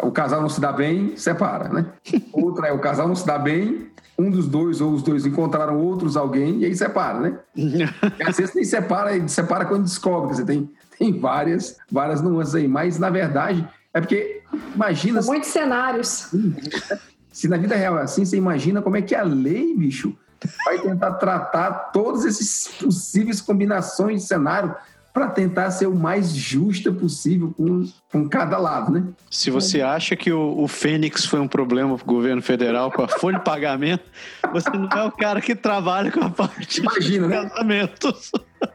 o casal não se dá bem, separa, né? (laughs) Outra é o casal não se dá bem, um dos dois ou os dois encontraram outros alguém e aí separa, né? (laughs) e às vezes nem separa, separa quando descobre, você tem tem várias, várias nuances aí. Mas, na verdade, é porque imagina. São muitos cenários. Se na vida real é assim, você imagina como é que a lei, bicho, vai tentar tratar todas essas possíveis combinações de cenário para tentar ser o mais justa possível com, com cada lado, né? Se você acha que o, o Fênix foi um problema para o governo federal com a folha de pagamento, você não é o cara que trabalha com a parte Imagina, de né? casamentos.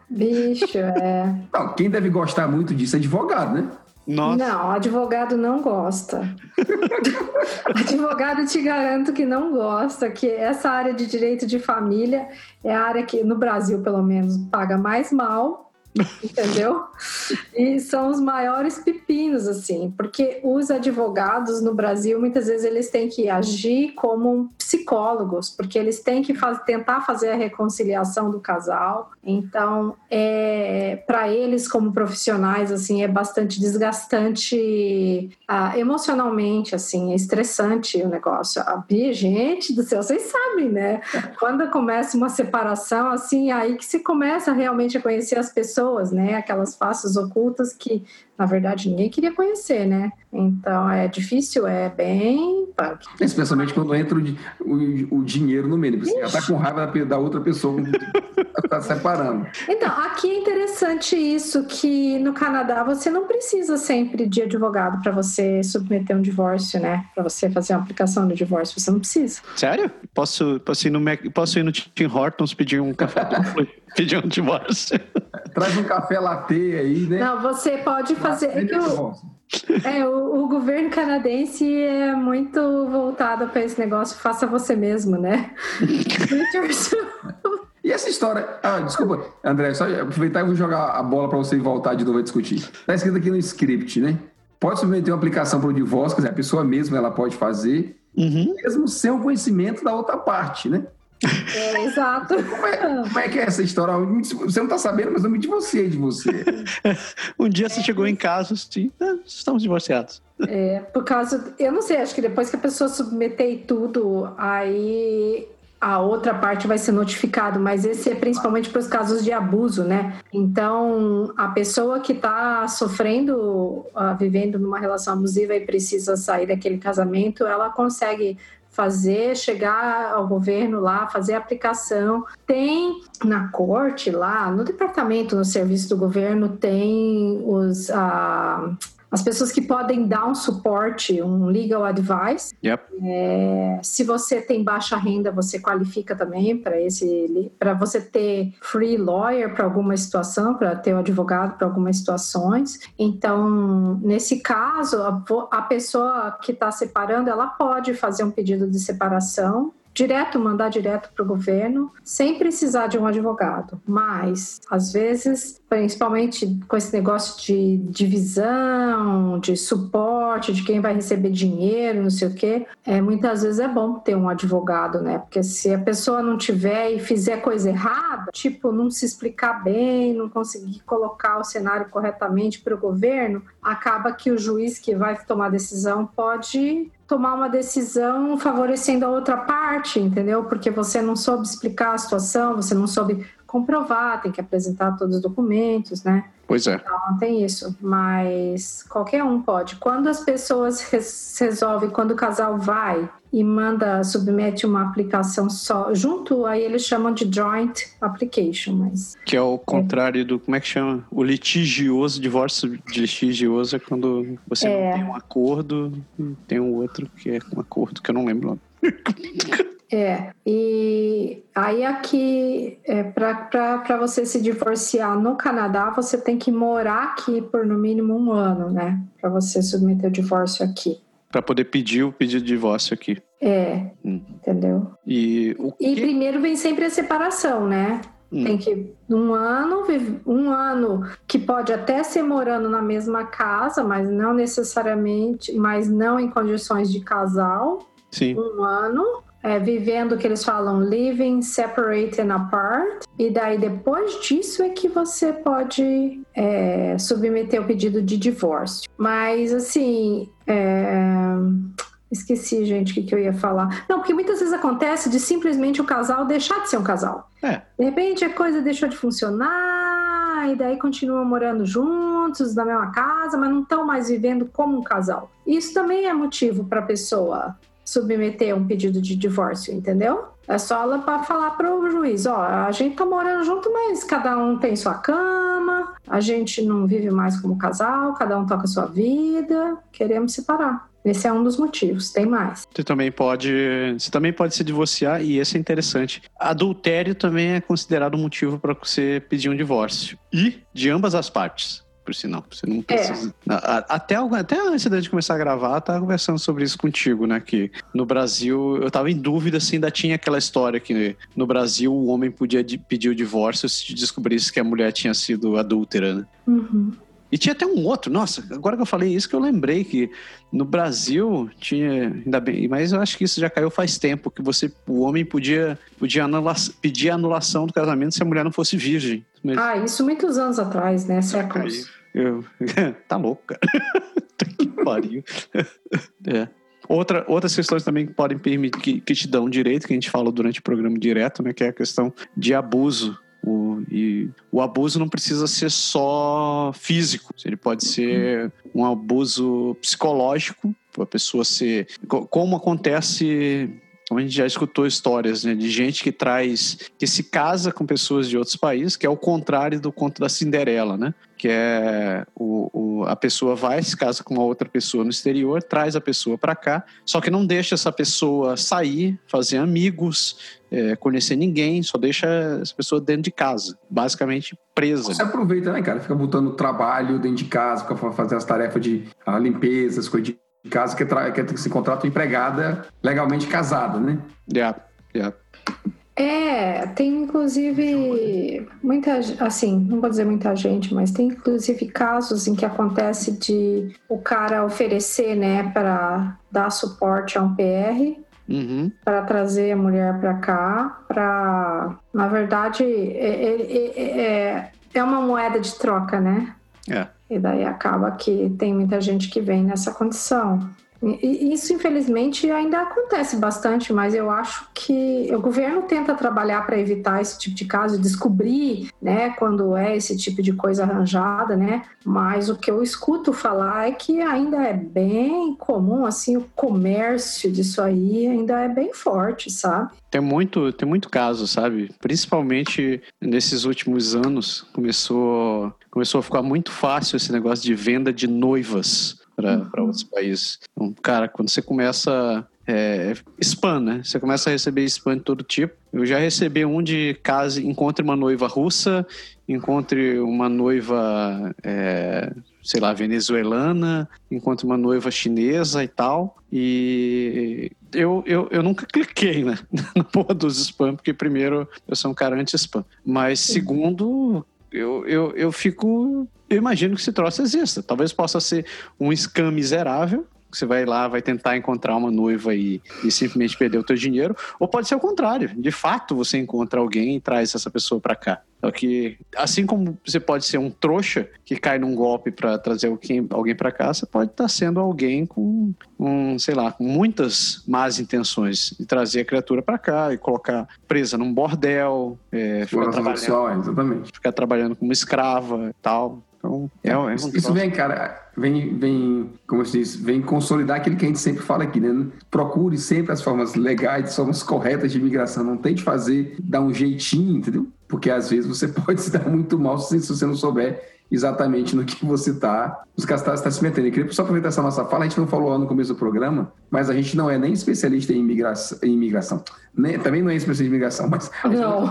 Bicho, é. Não, quem deve gostar muito disso é advogado, né? Nossa. Não, advogado não gosta. (laughs) advogado te garanto que não gosta, que essa área de direito de família é a área que, no Brasil, pelo menos, paga mais mal entendeu? E são os maiores pepinos, assim, porque os advogados no Brasil, muitas vezes, eles têm que agir como psicólogos, porque eles têm que faz, tentar fazer a reconciliação do casal. Então, é, para eles, como profissionais, assim, é bastante desgastante ah, emocionalmente, assim, é estressante o negócio. A gente do céu, vocês sabem, né? Quando começa uma separação, assim, aí que se começa realmente a conhecer as pessoas, né? Aquelas faces ocultas que, na verdade, ninguém queria conhecer, né? Então é difícil, é bem. Especialmente quando entra o, o, o dinheiro no meio. Você já tá com raiva da outra pessoa (laughs) tá separando. Então, aqui é interessante isso, que no Canadá você não precisa sempre de advogado para você submeter um divórcio, né? Para você fazer uma aplicação de divórcio, você não precisa. Sério? Posso, posso, ir, no Mac, posso ir no Tim Hortons pedir um café (laughs) pedir um divórcio? Traz um café latte aí, né? Não, você pode fazer. É que o, é, o, o, governo canadense é muito voltado para esse negócio, faça você mesmo, né? (laughs) e essa história. Ah, desculpa, André, só aproveitar e vou jogar a bola para você voltar de novo a discutir. Está escrito aqui no script, né? Pode submeter uma aplicação para o divórcio, quer dizer, a pessoa mesma ela pode fazer, uhum. mesmo sem o conhecimento da outra parte, né? (laughs) É, exato. Como é, como é, que é essa história? Você não está sabendo, mas eu me divorciei de você. um dia você chegou em casa, sim, ah, estamos divorciados. É, por causa. Eu não sei, acho que depois que a pessoa submeter tudo, aí a outra parte vai ser notificado, mas esse é principalmente para os casos de abuso, né? Então, a pessoa que está sofrendo, uh, vivendo numa relação abusiva e precisa sair daquele casamento, ela consegue fazer, chegar ao governo lá, fazer a aplicação. Tem na corte lá, no departamento, no serviço do governo, tem os. Ah, as pessoas que podem dar um suporte, um legal advice. Yep. É, se você tem baixa renda, você qualifica também para esse, para você ter free lawyer para alguma situação, para ter um advogado para algumas situações. Então, nesse caso, a, a pessoa que está separando, ela pode fazer um pedido de separação direto, mandar direto para o governo, sem precisar de um advogado. Mas, às vezes, principalmente com esse negócio de divisão, de suporte, de quem vai receber dinheiro, não sei o quê, é, muitas vezes é bom ter um advogado, né? Porque se a pessoa não tiver e fizer coisa errada, tipo, não se explicar bem, não conseguir colocar o cenário corretamente para o governo, acaba que o juiz que vai tomar a decisão pode tomar uma decisão favorecendo a outra parte, entendeu? Porque você não soube explicar a situação, você não soube comprovar, tem que apresentar todos os documentos, né? Pois é. Então, tem isso, mas qualquer um pode. Quando as pessoas (laughs) resolvem, quando o casal vai e manda, submete uma aplicação só, junto, aí eles chamam de joint application, mas... Que é o contrário do, como é que chama? O litigioso, divórcio litigioso é quando você é. não tem um acordo, tem um outro que é um acordo, que eu não lembro (laughs) É, e aí aqui, é, para você se divorciar no Canadá, você tem que morar aqui por no mínimo um ano, né? Para você submeter o divórcio aqui. Para poder pedir o pedido de divórcio aqui. É, hum. entendeu? E, o e primeiro vem sempre a separação, né? Hum. Tem que um ano, um ano que pode até ser morando na mesma casa, mas não necessariamente, mas não em condições de casal. Sim. Um ano é, vivendo o que eles falam living separate and apart, e daí depois disso é que você pode é, submeter o pedido de divórcio. Mas assim, é... esqueci, gente, o que, que eu ia falar. Não, porque muitas vezes acontece de simplesmente o casal deixar de ser um casal. É. De repente a coisa deixou de funcionar, e daí continuam morando juntos na mesma casa, mas não estão mais vivendo como um casal. Isso também é motivo para a pessoa submeter um pedido de divórcio, entendeu? É só ela para falar para o juiz, ó, a gente tá morando junto, mas cada um tem sua cama, a gente não vive mais como casal, cada um toca sua vida, queremos separar. Esse é um dos motivos, tem mais. Você também pode, você também pode se divorciar e esse é interessante. Adultério também é considerado um motivo para você pedir um divórcio. E de ambas as partes. Por sinal. Você não precisa. É. Até, até antes de começar a gravar, eu tava conversando sobre isso contigo, né? Que no Brasil, eu tava em dúvida se ainda tinha aquela história que no Brasil o homem podia pedir o divórcio se descobrisse que a mulher tinha sido adúltera, né? Uhum. E tinha até um outro, nossa, agora que eu falei isso que eu lembrei que no Brasil tinha, ainda bem, mas eu acho que isso já caiu faz tempo, que você, o homem podia, podia anula, pedir a anulação do casamento se a mulher não fosse virgem. Mas... Ah, isso muitos anos atrás, né? Séculos. Eu, (laughs) tá louco, cara. (laughs) que pariu. (laughs) é. Outra, outras questões também que podem permitir, que, que te dão direito, que a gente falou durante o programa direto, né? Que é a questão de abuso o, e o abuso não precisa ser só físico, ele pode ser um abuso psicológico, a pessoa ser. Como acontece como a gente já escutou histórias né, de gente que traz, que se casa com pessoas de outros países, que é o contrário do conto da Cinderela, né? Que é o, o, a pessoa vai, se casa com uma outra pessoa no exterior, traz a pessoa para cá, só que não deixa essa pessoa sair, fazer amigos, é, conhecer ninguém, só deixa essa pessoa dentro de casa, basicamente presa. Você aproveita, né, cara? Fica botando trabalho dentro de casa, fica fazendo as tarefas de limpeza, as coisas de casa que, que se contrata uma empregada legalmente casada, né? Yeah, yeah. É, tem inclusive muita, assim, não vou dizer muita gente, mas tem inclusive casos em que acontece de o cara oferecer, né, para dar suporte a um PR, uhum. para trazer a mulher para cá, para, na verdade, é, é, é, é uma moeda de troca, né? É. E daí acaba que tem muita gente que vem nessa condição. Isso, infelizmente, ainda acontece bastante, mas eu acho que o governo tenta trabalhar para evitar esse tipo de caso, descobrir né, quando é esse tipo de coisa arranjada, né? Mas o que eu escuto falar é que ainda é bem comum, assim, o comércio disso aí ainda é bem forte, sabe? Tem muito, tem muito caso, sabe? Principalmente nesses últimos anos, começou, começou a ficar muito fácil esse negócio de venda de noivas para uhum. outros países. Então, cara, quando você começa é, spam, né? Você começa a receber spam de todo tipo. Eu já recebi um de casa, encontre uma noiva russa, encontre uma noiva, é, sei lá, venezuelana, encontre uma noiva chinesa e tal. E eu, eu, eu nunca cliquei, né? (laughs) Na porra dos spam, porque primeiro eu sou um cara anti-spam. Mas segundo, eu, eu, eu fico. Eu imagino que esse troço exista. Talvez possa ser um scam miserável, você vai lá, vai tentar encontrar uma noiva e, e simplesmente perder o teu dinheiro, ou pode ser o contrário. De fato, você encontra alguém e traz essa pessoa para cá. Só que, assim como você pode ser um trouxa que cai num golpe para trazer alguém, alguém para cá, você pode estar tá sendo alguém com, um, sei lá, com muitas más intenções de trazer a criatura para cá e colocar presa num bordel, é, ficar, trabalhando, sexual, exatamente. ficar trabalhando como escrava e tal. Então, é, é um Isso vem, cara, vem, vem, como se diz, vem consolidar aquilo que a gente sempre fala aqui, né? Procure sempre as formas legais, as formas corretas de imigração. Não tente fazer, dar um jeitinho, entendeu? Porque às vezes você (laughs) pode se dar muito mal se você não souber exatamente no que você está os está tá se metendo. Eu queria só aproveitar essa nossa fala, a gente não falou lá no começo do programa, mas a gente não é nem especialista em imigração, em imigração. Nem, também não é especialista em imigração, mas não.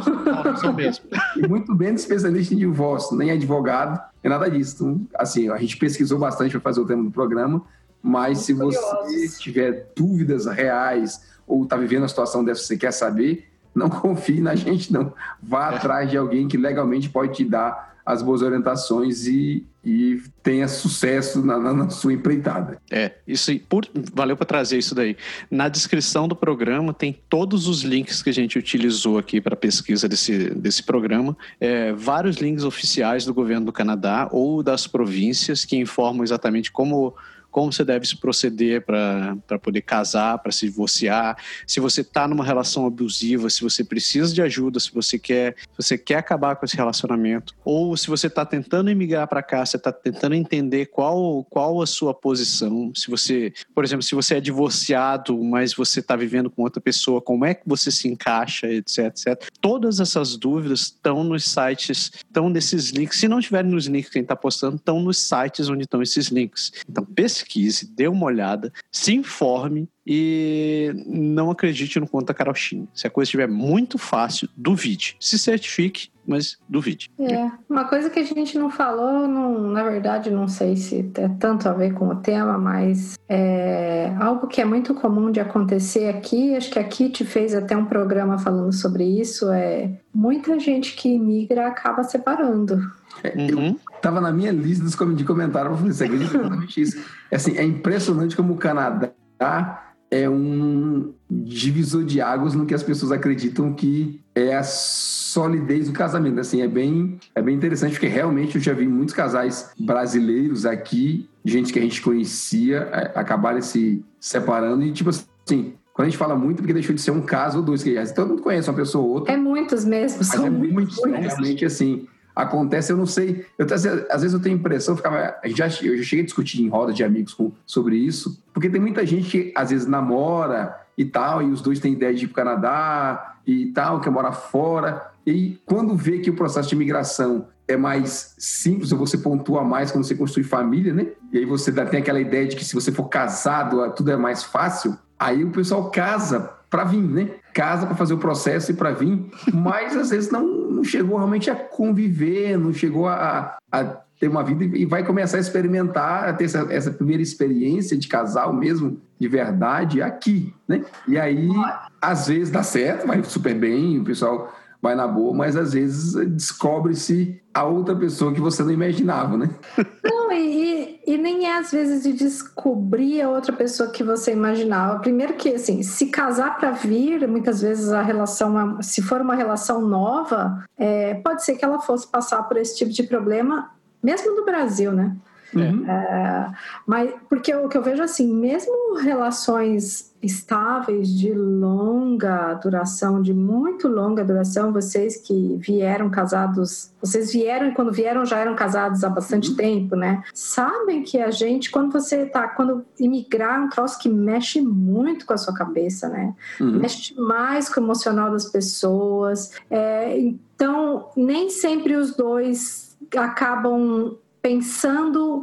não mesmo. (laughs) muito bem especialista em divórcio, nem advogado, é nada disso. Então, assim, a gente pesquisou bastante para fazer o tema do programa, mas muito se você tiver dúvidas reais ou está vivendo a situação dessa, você quer saber, não (laughs) confie na gente, não. Vá é. atrás de alguém que legalmente pode te dar as boas orientações e, e tenha sucesso na, na, na sua empreitada. É, isso por, valeu para trazer isso daí. Na descrição do programa tem todos os links que a gente utilizou aqui para pesquisa desse, desse programa, é, vários links oficiais do governo do Canadá ou das províncias que informam exatamente como como você deve se proceder para poder casar, para se divorciar, se você está numa relação abusiva, se você precisa de ajuda, se você quer, se você quer acabar com esse relacionamento, ou se você está tentando emigrar para cá, você está tentando entender qual, qual a sua posição, se você, por exemplo, se você é divorciado, mas você está vivendo com outra pessoa, como é que você se encaixa, etc, etc. Todas essas dúvidas estão nos sites, estão nesses links. Se não estiverem nos links que a gente está postando, estão nos sites onde estão esses links. Então, pesquisa pesquise, dê uma olhada, se informe e não acredite no conto da carochinha. Se a coisa estiver muito fácil, duvide. Se certifique, mas duvide. É, uma coisa que a gente não falou, não, na verdade, não sei se tem tanto a ver com o tema, mas é algo que é muito comum de acontecer aqui, acho que a Kit fez até um programa falando sobre isso, é muita gente que imigra acaba separando. É, uhum. Eu estava na minha lista de comentários, eu falei, você acredita exatamente isso? É, assim, é impressionante como o Canadá é um divisor de águas no que as pessoas acreditam que é a solidez do casamento. Assim, é bem, é bem interessante, porque realmente eu já vi muitos casais brasileiros aqui, gente que a gente conhecia, é, acabarem se separando e, tipo assim, quando a gente fala muito, porque deixou de ser um caso ou dois, que todo mundo conhece uma pessoa ou outra. É muitos mesmo, são é muitos. muitos? Realmente, assim, acontece, eu não sei. Eu, às vezes eu tenho a impressão, ficava, já, eu já cheguei a discutir em roda de amigos com, sobre isso, porque tem muita gente que às vezes namora e tal, e os dois têm ideia de ir para o Canadá e tal, quer morar fora. E quando vê que o processo de imigração é mais simples, ou você pontua mais quando você construi família, né? E aí você tem aquela ideia de que se você for casado, tudo é mais fácil. Aí o pessoal casa para vir, né? Casa para fazer o processo e para vir, mas às vezes não, não chegou realmente a conviver, não chegou a, a ter uma vida e vai começar a experimentar, a ter essa, essa, primeira experiência de casal mesmo, de verdade, aqui, né? E aí, às vezes dá certo, vai super bem, o pessoal vai na boa, mas às vezes descobre-se a outra pessoa que você não imaginava, né? Não, e, e, nem é às vezes de descobrir a outra pessoa que você imaginava. Primeiro que, assim, se casar para vir, muitas vezes a relação, se for uma relação nova, é, pode ser que ela fosse passar por esse tipo de problema, mesmo no Brasil, né? Uhum. É, mas porque o que eu vejo assim, mesmo relações estáveis de longa duração, de muito longa duração, vocês que vieram casados, vocês vieram e quando vieram já eram casados há bastante uhum. tempo, né? Sabem que a gente, quando você tá, quando imigrar é um troço que mexe muito com a sua cabeça, né? Uhum. Mexe mais com o emocional das pessoas. É, então, nem sempre os dois acabam pensando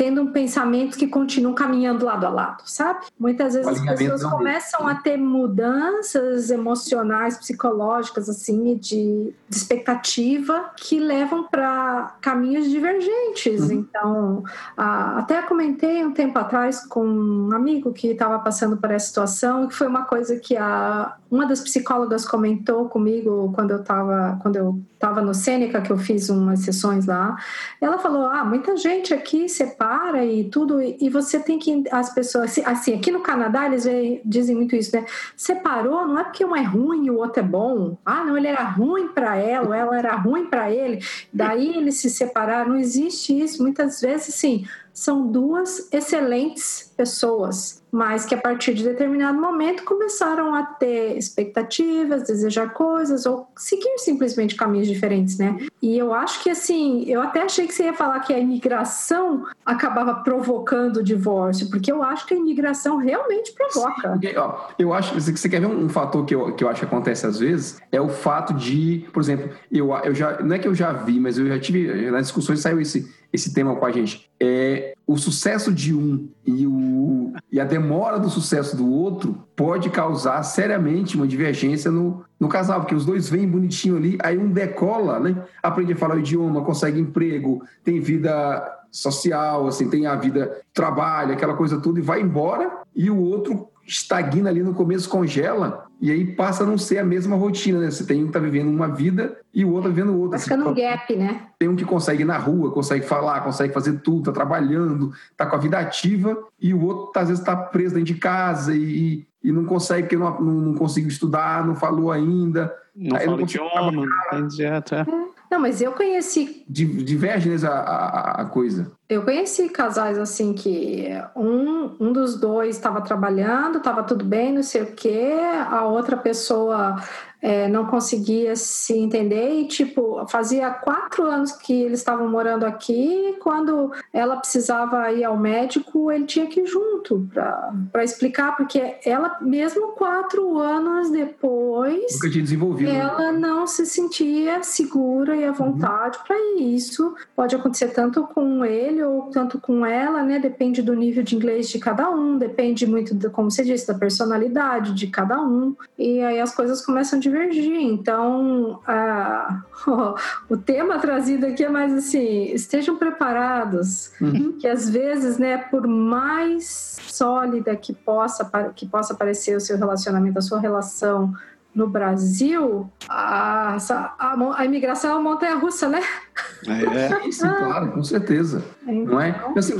tendo um pensamento que continua caminhando lado a lado, sabe? Muitas vezes as pessoas começam a ter mudanças emocionais, psicológicas, assim, de, de expectativa que levam para caminhos divergentes. Uhum. Então, a, até comentei um tempo atrás com um amigo que estava passando por essa situação, que foi uma coisa que a, uma das psicólogas comentou comigo quando eu estava quando eu estava no Sêneca, que eu fiz umas sessões lá. Ela falou: "Ah, muita gente aqui separa e tudo e você tem que as pessoas assim, aqui no Canadá eles dizem muito isso, né? Separou não é porque um é ruim e o outro é bom. Ah, não, ele era ruim para ela, ou ela era ruim para ele. Daí eles se separaram. Não existe isso. Muitas vezes, sim, são duas excelentes pessoas, mas que a partir de determinado momento começaram a ter expectativas, desejar coisas ou seguir simplesmente caminhos diferentes, né? E eu acho que assim, eu até achei que você ia falar que a imigração acabava provocando o divórcio, porque eu acho que a imigração realmente provoca. Sim, ó, eu acho que você quer ver um fator que eu, que eu acho que acontece às vezes, é o fato de, por exemplo, eu, eu já, não é que eu já vi, mas eu já tive, nas discussões saiu esse esse tema com a gente. É, o sucesso de um e, o, e a demora do sucesso do outro pode causar seriamente uma divergência no, no casal, porque os dois vêm bonitinho ali, aí um decola, né? Aprende a falar o idioma, consegue emprego, tem vida social, assim, tem a vida trabalho, aquela coisa toda, e vai embora, e o outro estagna ali no começo, congela, e aí passa a não ser a mesma rotina, né? Você tem um que tá vivendo uma vida e o outro tá vivendo outra. Vai ficando um gap, né? Tem um que consegue ir na rua, consegue falar, consegue fazer tudo, tá trabalhando, tá com a vida ativa, e o outro às vezes tá preso dentro de casa e, e não consegue, porque não, não, não conseguiu estudar, não falou ainda. Não aí fala não idioma, não tem direto, é. Não, mas eu conheci. Diverge né, a, a, a, coisa. Eu conheci casais assim que um, um dos dois estava trabalhando, estava tudo bem, não sei o quê, a outra pessoa é, não conseguia se entender e, tipo, fazia quatro anos que eles estavam morando aqui. Quando ela precisava ir ao médico, ele tinha que ir junto para explicar, porque ela, mesmo quatro anos depois, Nunca tinha desenvolvido. Né? ela não se sentia segura e à vontade uhum. para isso. Pode acontecer tanto com ele ou tanto com ela, né? Depende do nível de inglês de cada um, depende muito, de, como você disse, da personalidade de cada um. E aí as coisas começam a divergir. Então, a, (laughs) o tema trazido aqui é mais assim: estejam preparados, uhum. que às vezes, né, por mais sólida que possa, que possa parecer o seu relacionamento, a sua relação no Brasil, a, a, a imigração é uma montanha russa, né? É, é (laughs) sim, claro, com certeza. Então... Não é? Então, assim,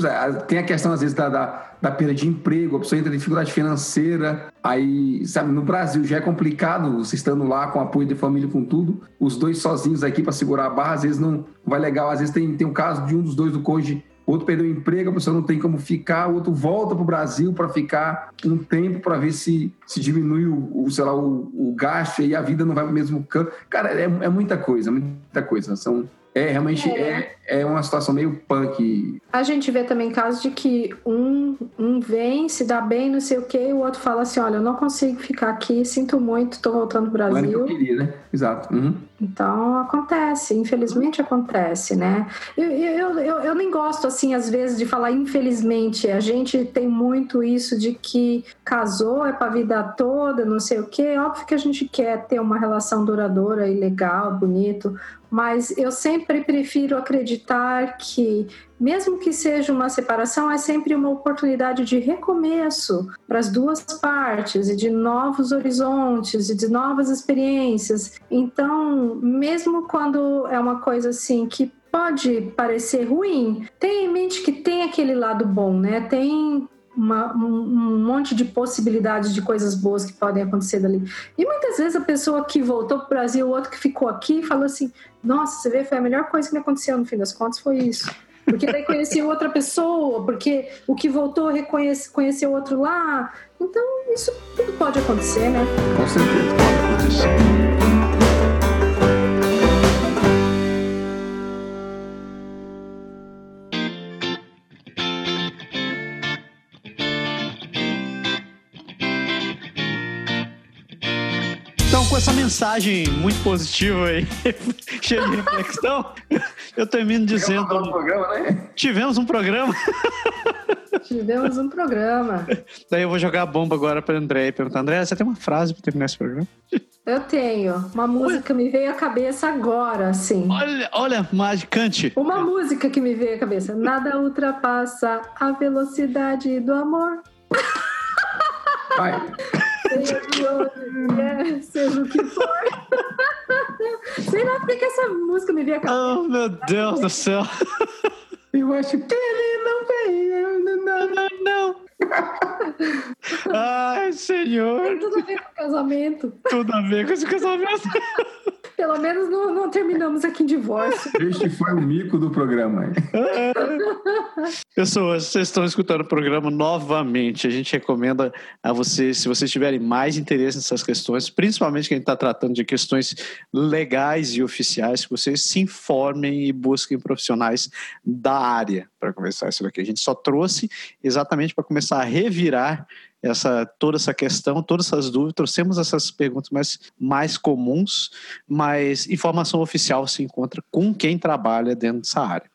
tem a questão, às vezes, da, da, da, perda de emprego, a pessoa entra em dificuldade financeira. Aí, sabe, no Brasil já é complicado, você estando lá com apoio de família, com tudo, os dois sozinhos aqui para segurar a barra, às vezes não vai legal. Às vezes tem, tem um caso de um dos dois do cônjuge outro perdeu o emprego, a pessoa não tem como ficar, o outro volta para o Brasil para ficar um tempo para ver se, se diminui o, o sei lá, o, o, gasto e a vida não vai para o mesmo campo. Cara, é, é muita coisa, muita coisa. São, é, realmente é. é. É, uma situação meio punk. A gente vê também casos de que um, um vem, se dá bem, não sei o quê, e o outro fala assim: olha, eu não consigo ficar aqui, sinto muito, estou voltando para o Brasil. Que eu queria, né? Exato. Uhum. Então acontece, infelizmente acontece, né? Eu, eu, eu, eu, nem gosto, assim, às vezes, de falar infelizmente. A gente tem muito isso de que casou é para a vida toda, não sei o quê. Óbvio que a gente quer ter uma relação duradoura e legal, bonito, mas eu sempre prefiro acreditar que, mesmo que seja uma separação, é sempre uma oportunidade de recomeço para as duas partes e de novos horizontes e de novas experiências. Então, mesmo quando é uma coisa assim que pode parecer ruim, tenha em mente que tem aquele lado bom, né? Tem uma, um, monte de possibilidades de coisas boas que podem acontecer dali. E muitas vezes a pessoa que voltou para o Brasil, o outro que ficou aqui, falou assim: Nossa, você vê, foi a melhor coisa que me aconteceu no fim das contas, foi isso. Porque daí conheceu outra pessoa, porque o que voltou reconhece, conheceu outro lá. Então, isso tudo pode acontecer, né? Com certeza pode acontecer. Mensagem muito positiva aí, (laughs) cheia de reflexão, eu termino dizendo. Um programa, né? Tivemos um programa. Tivemos um programa. Daí eu vou jogar a bomba agora para André e perguntar: André, você tem uma frase para terminar esse programa? Eu tenho. Uma música me veio à cabeça agora, assim. Olha, olha, magicante. Uma música que me veio à cabeça. Nada ultrapassa a velocidade do amor. Vai seja o que for. Sei lá porque essa música me veio a cabeça. Oh, meu Deus do céu. Eu acho que ele não veio. Não, não, não. Ai, senhor. Tem tudo a ver com casamento. Tudo a ver com esse casamento. Pelo menos não, não, terminamos aqui em divórcio. Este foi o mico do programa. Pessoas, vocês estão escutando o programa novamente. A gente recomenda a vocês, se vocês tiverem mais interesse nessas questões, principalmente que a gente está tratando de questões legais e oficiais, que vocês se informem e busquem profissionais da área para conversar isso daqui. A gente só trouxe exatamente para começar a revirar essa toda essa questão, todas essas dúvidas, trouxemos essas perguntas mais, mais comuns, mas informação oficial se encontra com quem trabalha dentro dessa área.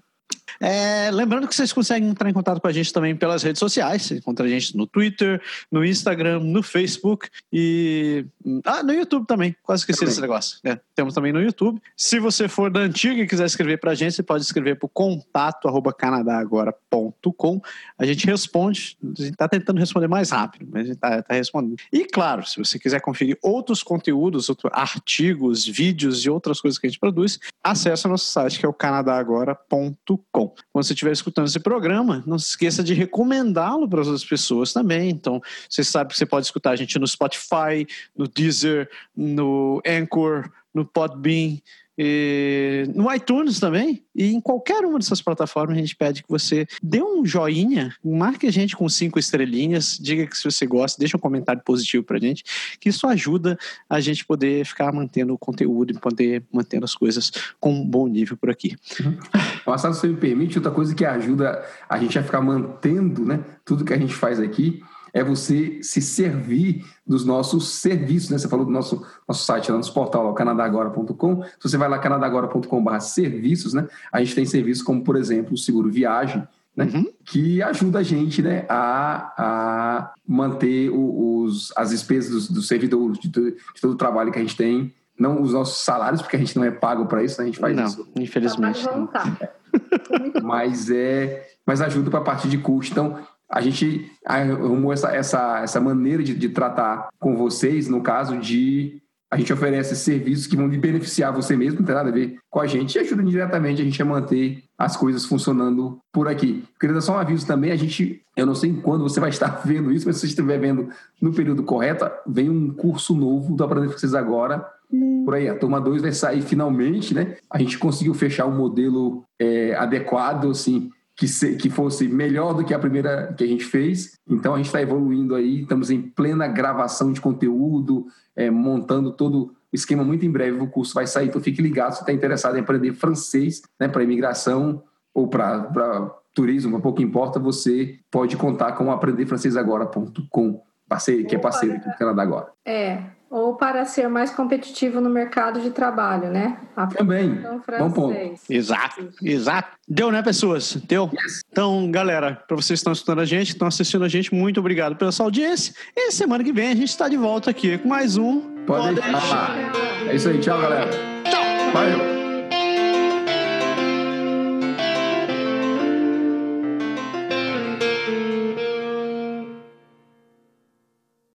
É, lembrando que vocês conseguem entrar em contato com a gente também pelas redes sociais. Você encontra a gente no Twitter, no Instagram, no Facebook e. Ah, no YouTube também. Quase esqueci também. desse negócio. É, temos também no YouTube. Se você for da antiga e quiser escrever para a gente, você pode escrever para o contato canadagora.com. A gente responde. A gente está tentando responder mais rápido, mas a gente está tá respondendo. E claro, se você quiser conferir outros conteúdos, outros artigos, vídeos e outras coisas que a gente produz, acesse o nosso site que é o canadagora.com. Quando você estiver escutando esse programa, não se esqueça de recomendá-lo para as outras pessoas também. Então, você sabe que você pode escutar a gente no Spotify, no Deezer, no Anchor, no Podbean, no iTunes também. E em qualquer uma dessas plataformas, a gente pede que você dê um joinha, marque a gente com cinco estrelinhas, diga que se você gosta, deixa um comentário positivo pra gente, que isso ajuda a gente poder ficar mantendo o conteúdo e poder mantendo as coisas com um bom nível por aqui. Uhum. Passado, se você me permite, outra coisa que ajuda a gente a ficar mantendo né, tudo que a gente faz aqui é você se servir dos nossos serviços, né? Você falou do nosso, nosso site, lá, nosso portal, canadagora.com. Se você vai lá, canadagora.com.br serviços, né? A gente tem serviços como, por exemplo, o seguro viagem, né? Uhum. que ajuda a gente né, a, a manter os, as despesas dos, dos servidores, de, de, todo o trabalho que a gente tem, não os nossos salários, porque a gente não é pago para isso, né? a gente faz não, isso. Infelizmente. mas, é, mas ajuda para a parte de custo. Então, a gente arrumou essa, essa, essa maneira de, de tratar com vocês, no caso de a gente oferece serviços que vão lhe beneficiar você mesmo, não tem nada a ver com a gente, e ajuda diretamente a gente a manter as coisas funcionando por aqui. Queria dar só um aviso também, a gente, eu não sei quando você vai estar (laughs) vendo isso, mas se você estiver vendo no período correto, vem um curso novo do Aprender Vocês Agora, por aí, a turma 2 vai sair finalmente, né? A gente conseguiu fechar um modelo é, adequado, assim, que, se, que fosse melhor do que a primeira que a gente fez. Então a gente está evoluindo aí, estamos em plena gravação de conteúdo, é, montando todo o esquema. Muito em breve o curso vai sair, então fique ligado se está interessado em aprender francês né, para imigração ou para turismo, pouco importa, você pode contar com aprenderfrancesagora.com, parceiro, que é parceiro aqui do Canadá agora. É, ou para ser mais competitivo no mercado de trabalho, né? Também. Bom ponto. Exato, exato. Deu, né, pessoas? Deu? Yes. Então, galera, para vocês que estão escutando a gente, estão assistindo a gente, muito obrigado pela sua audiência. E semana que vem a gente está de volta aqui com mais um. Pode, Pode deixar. É isso aí, tchau, galera. Tchau. Valeu.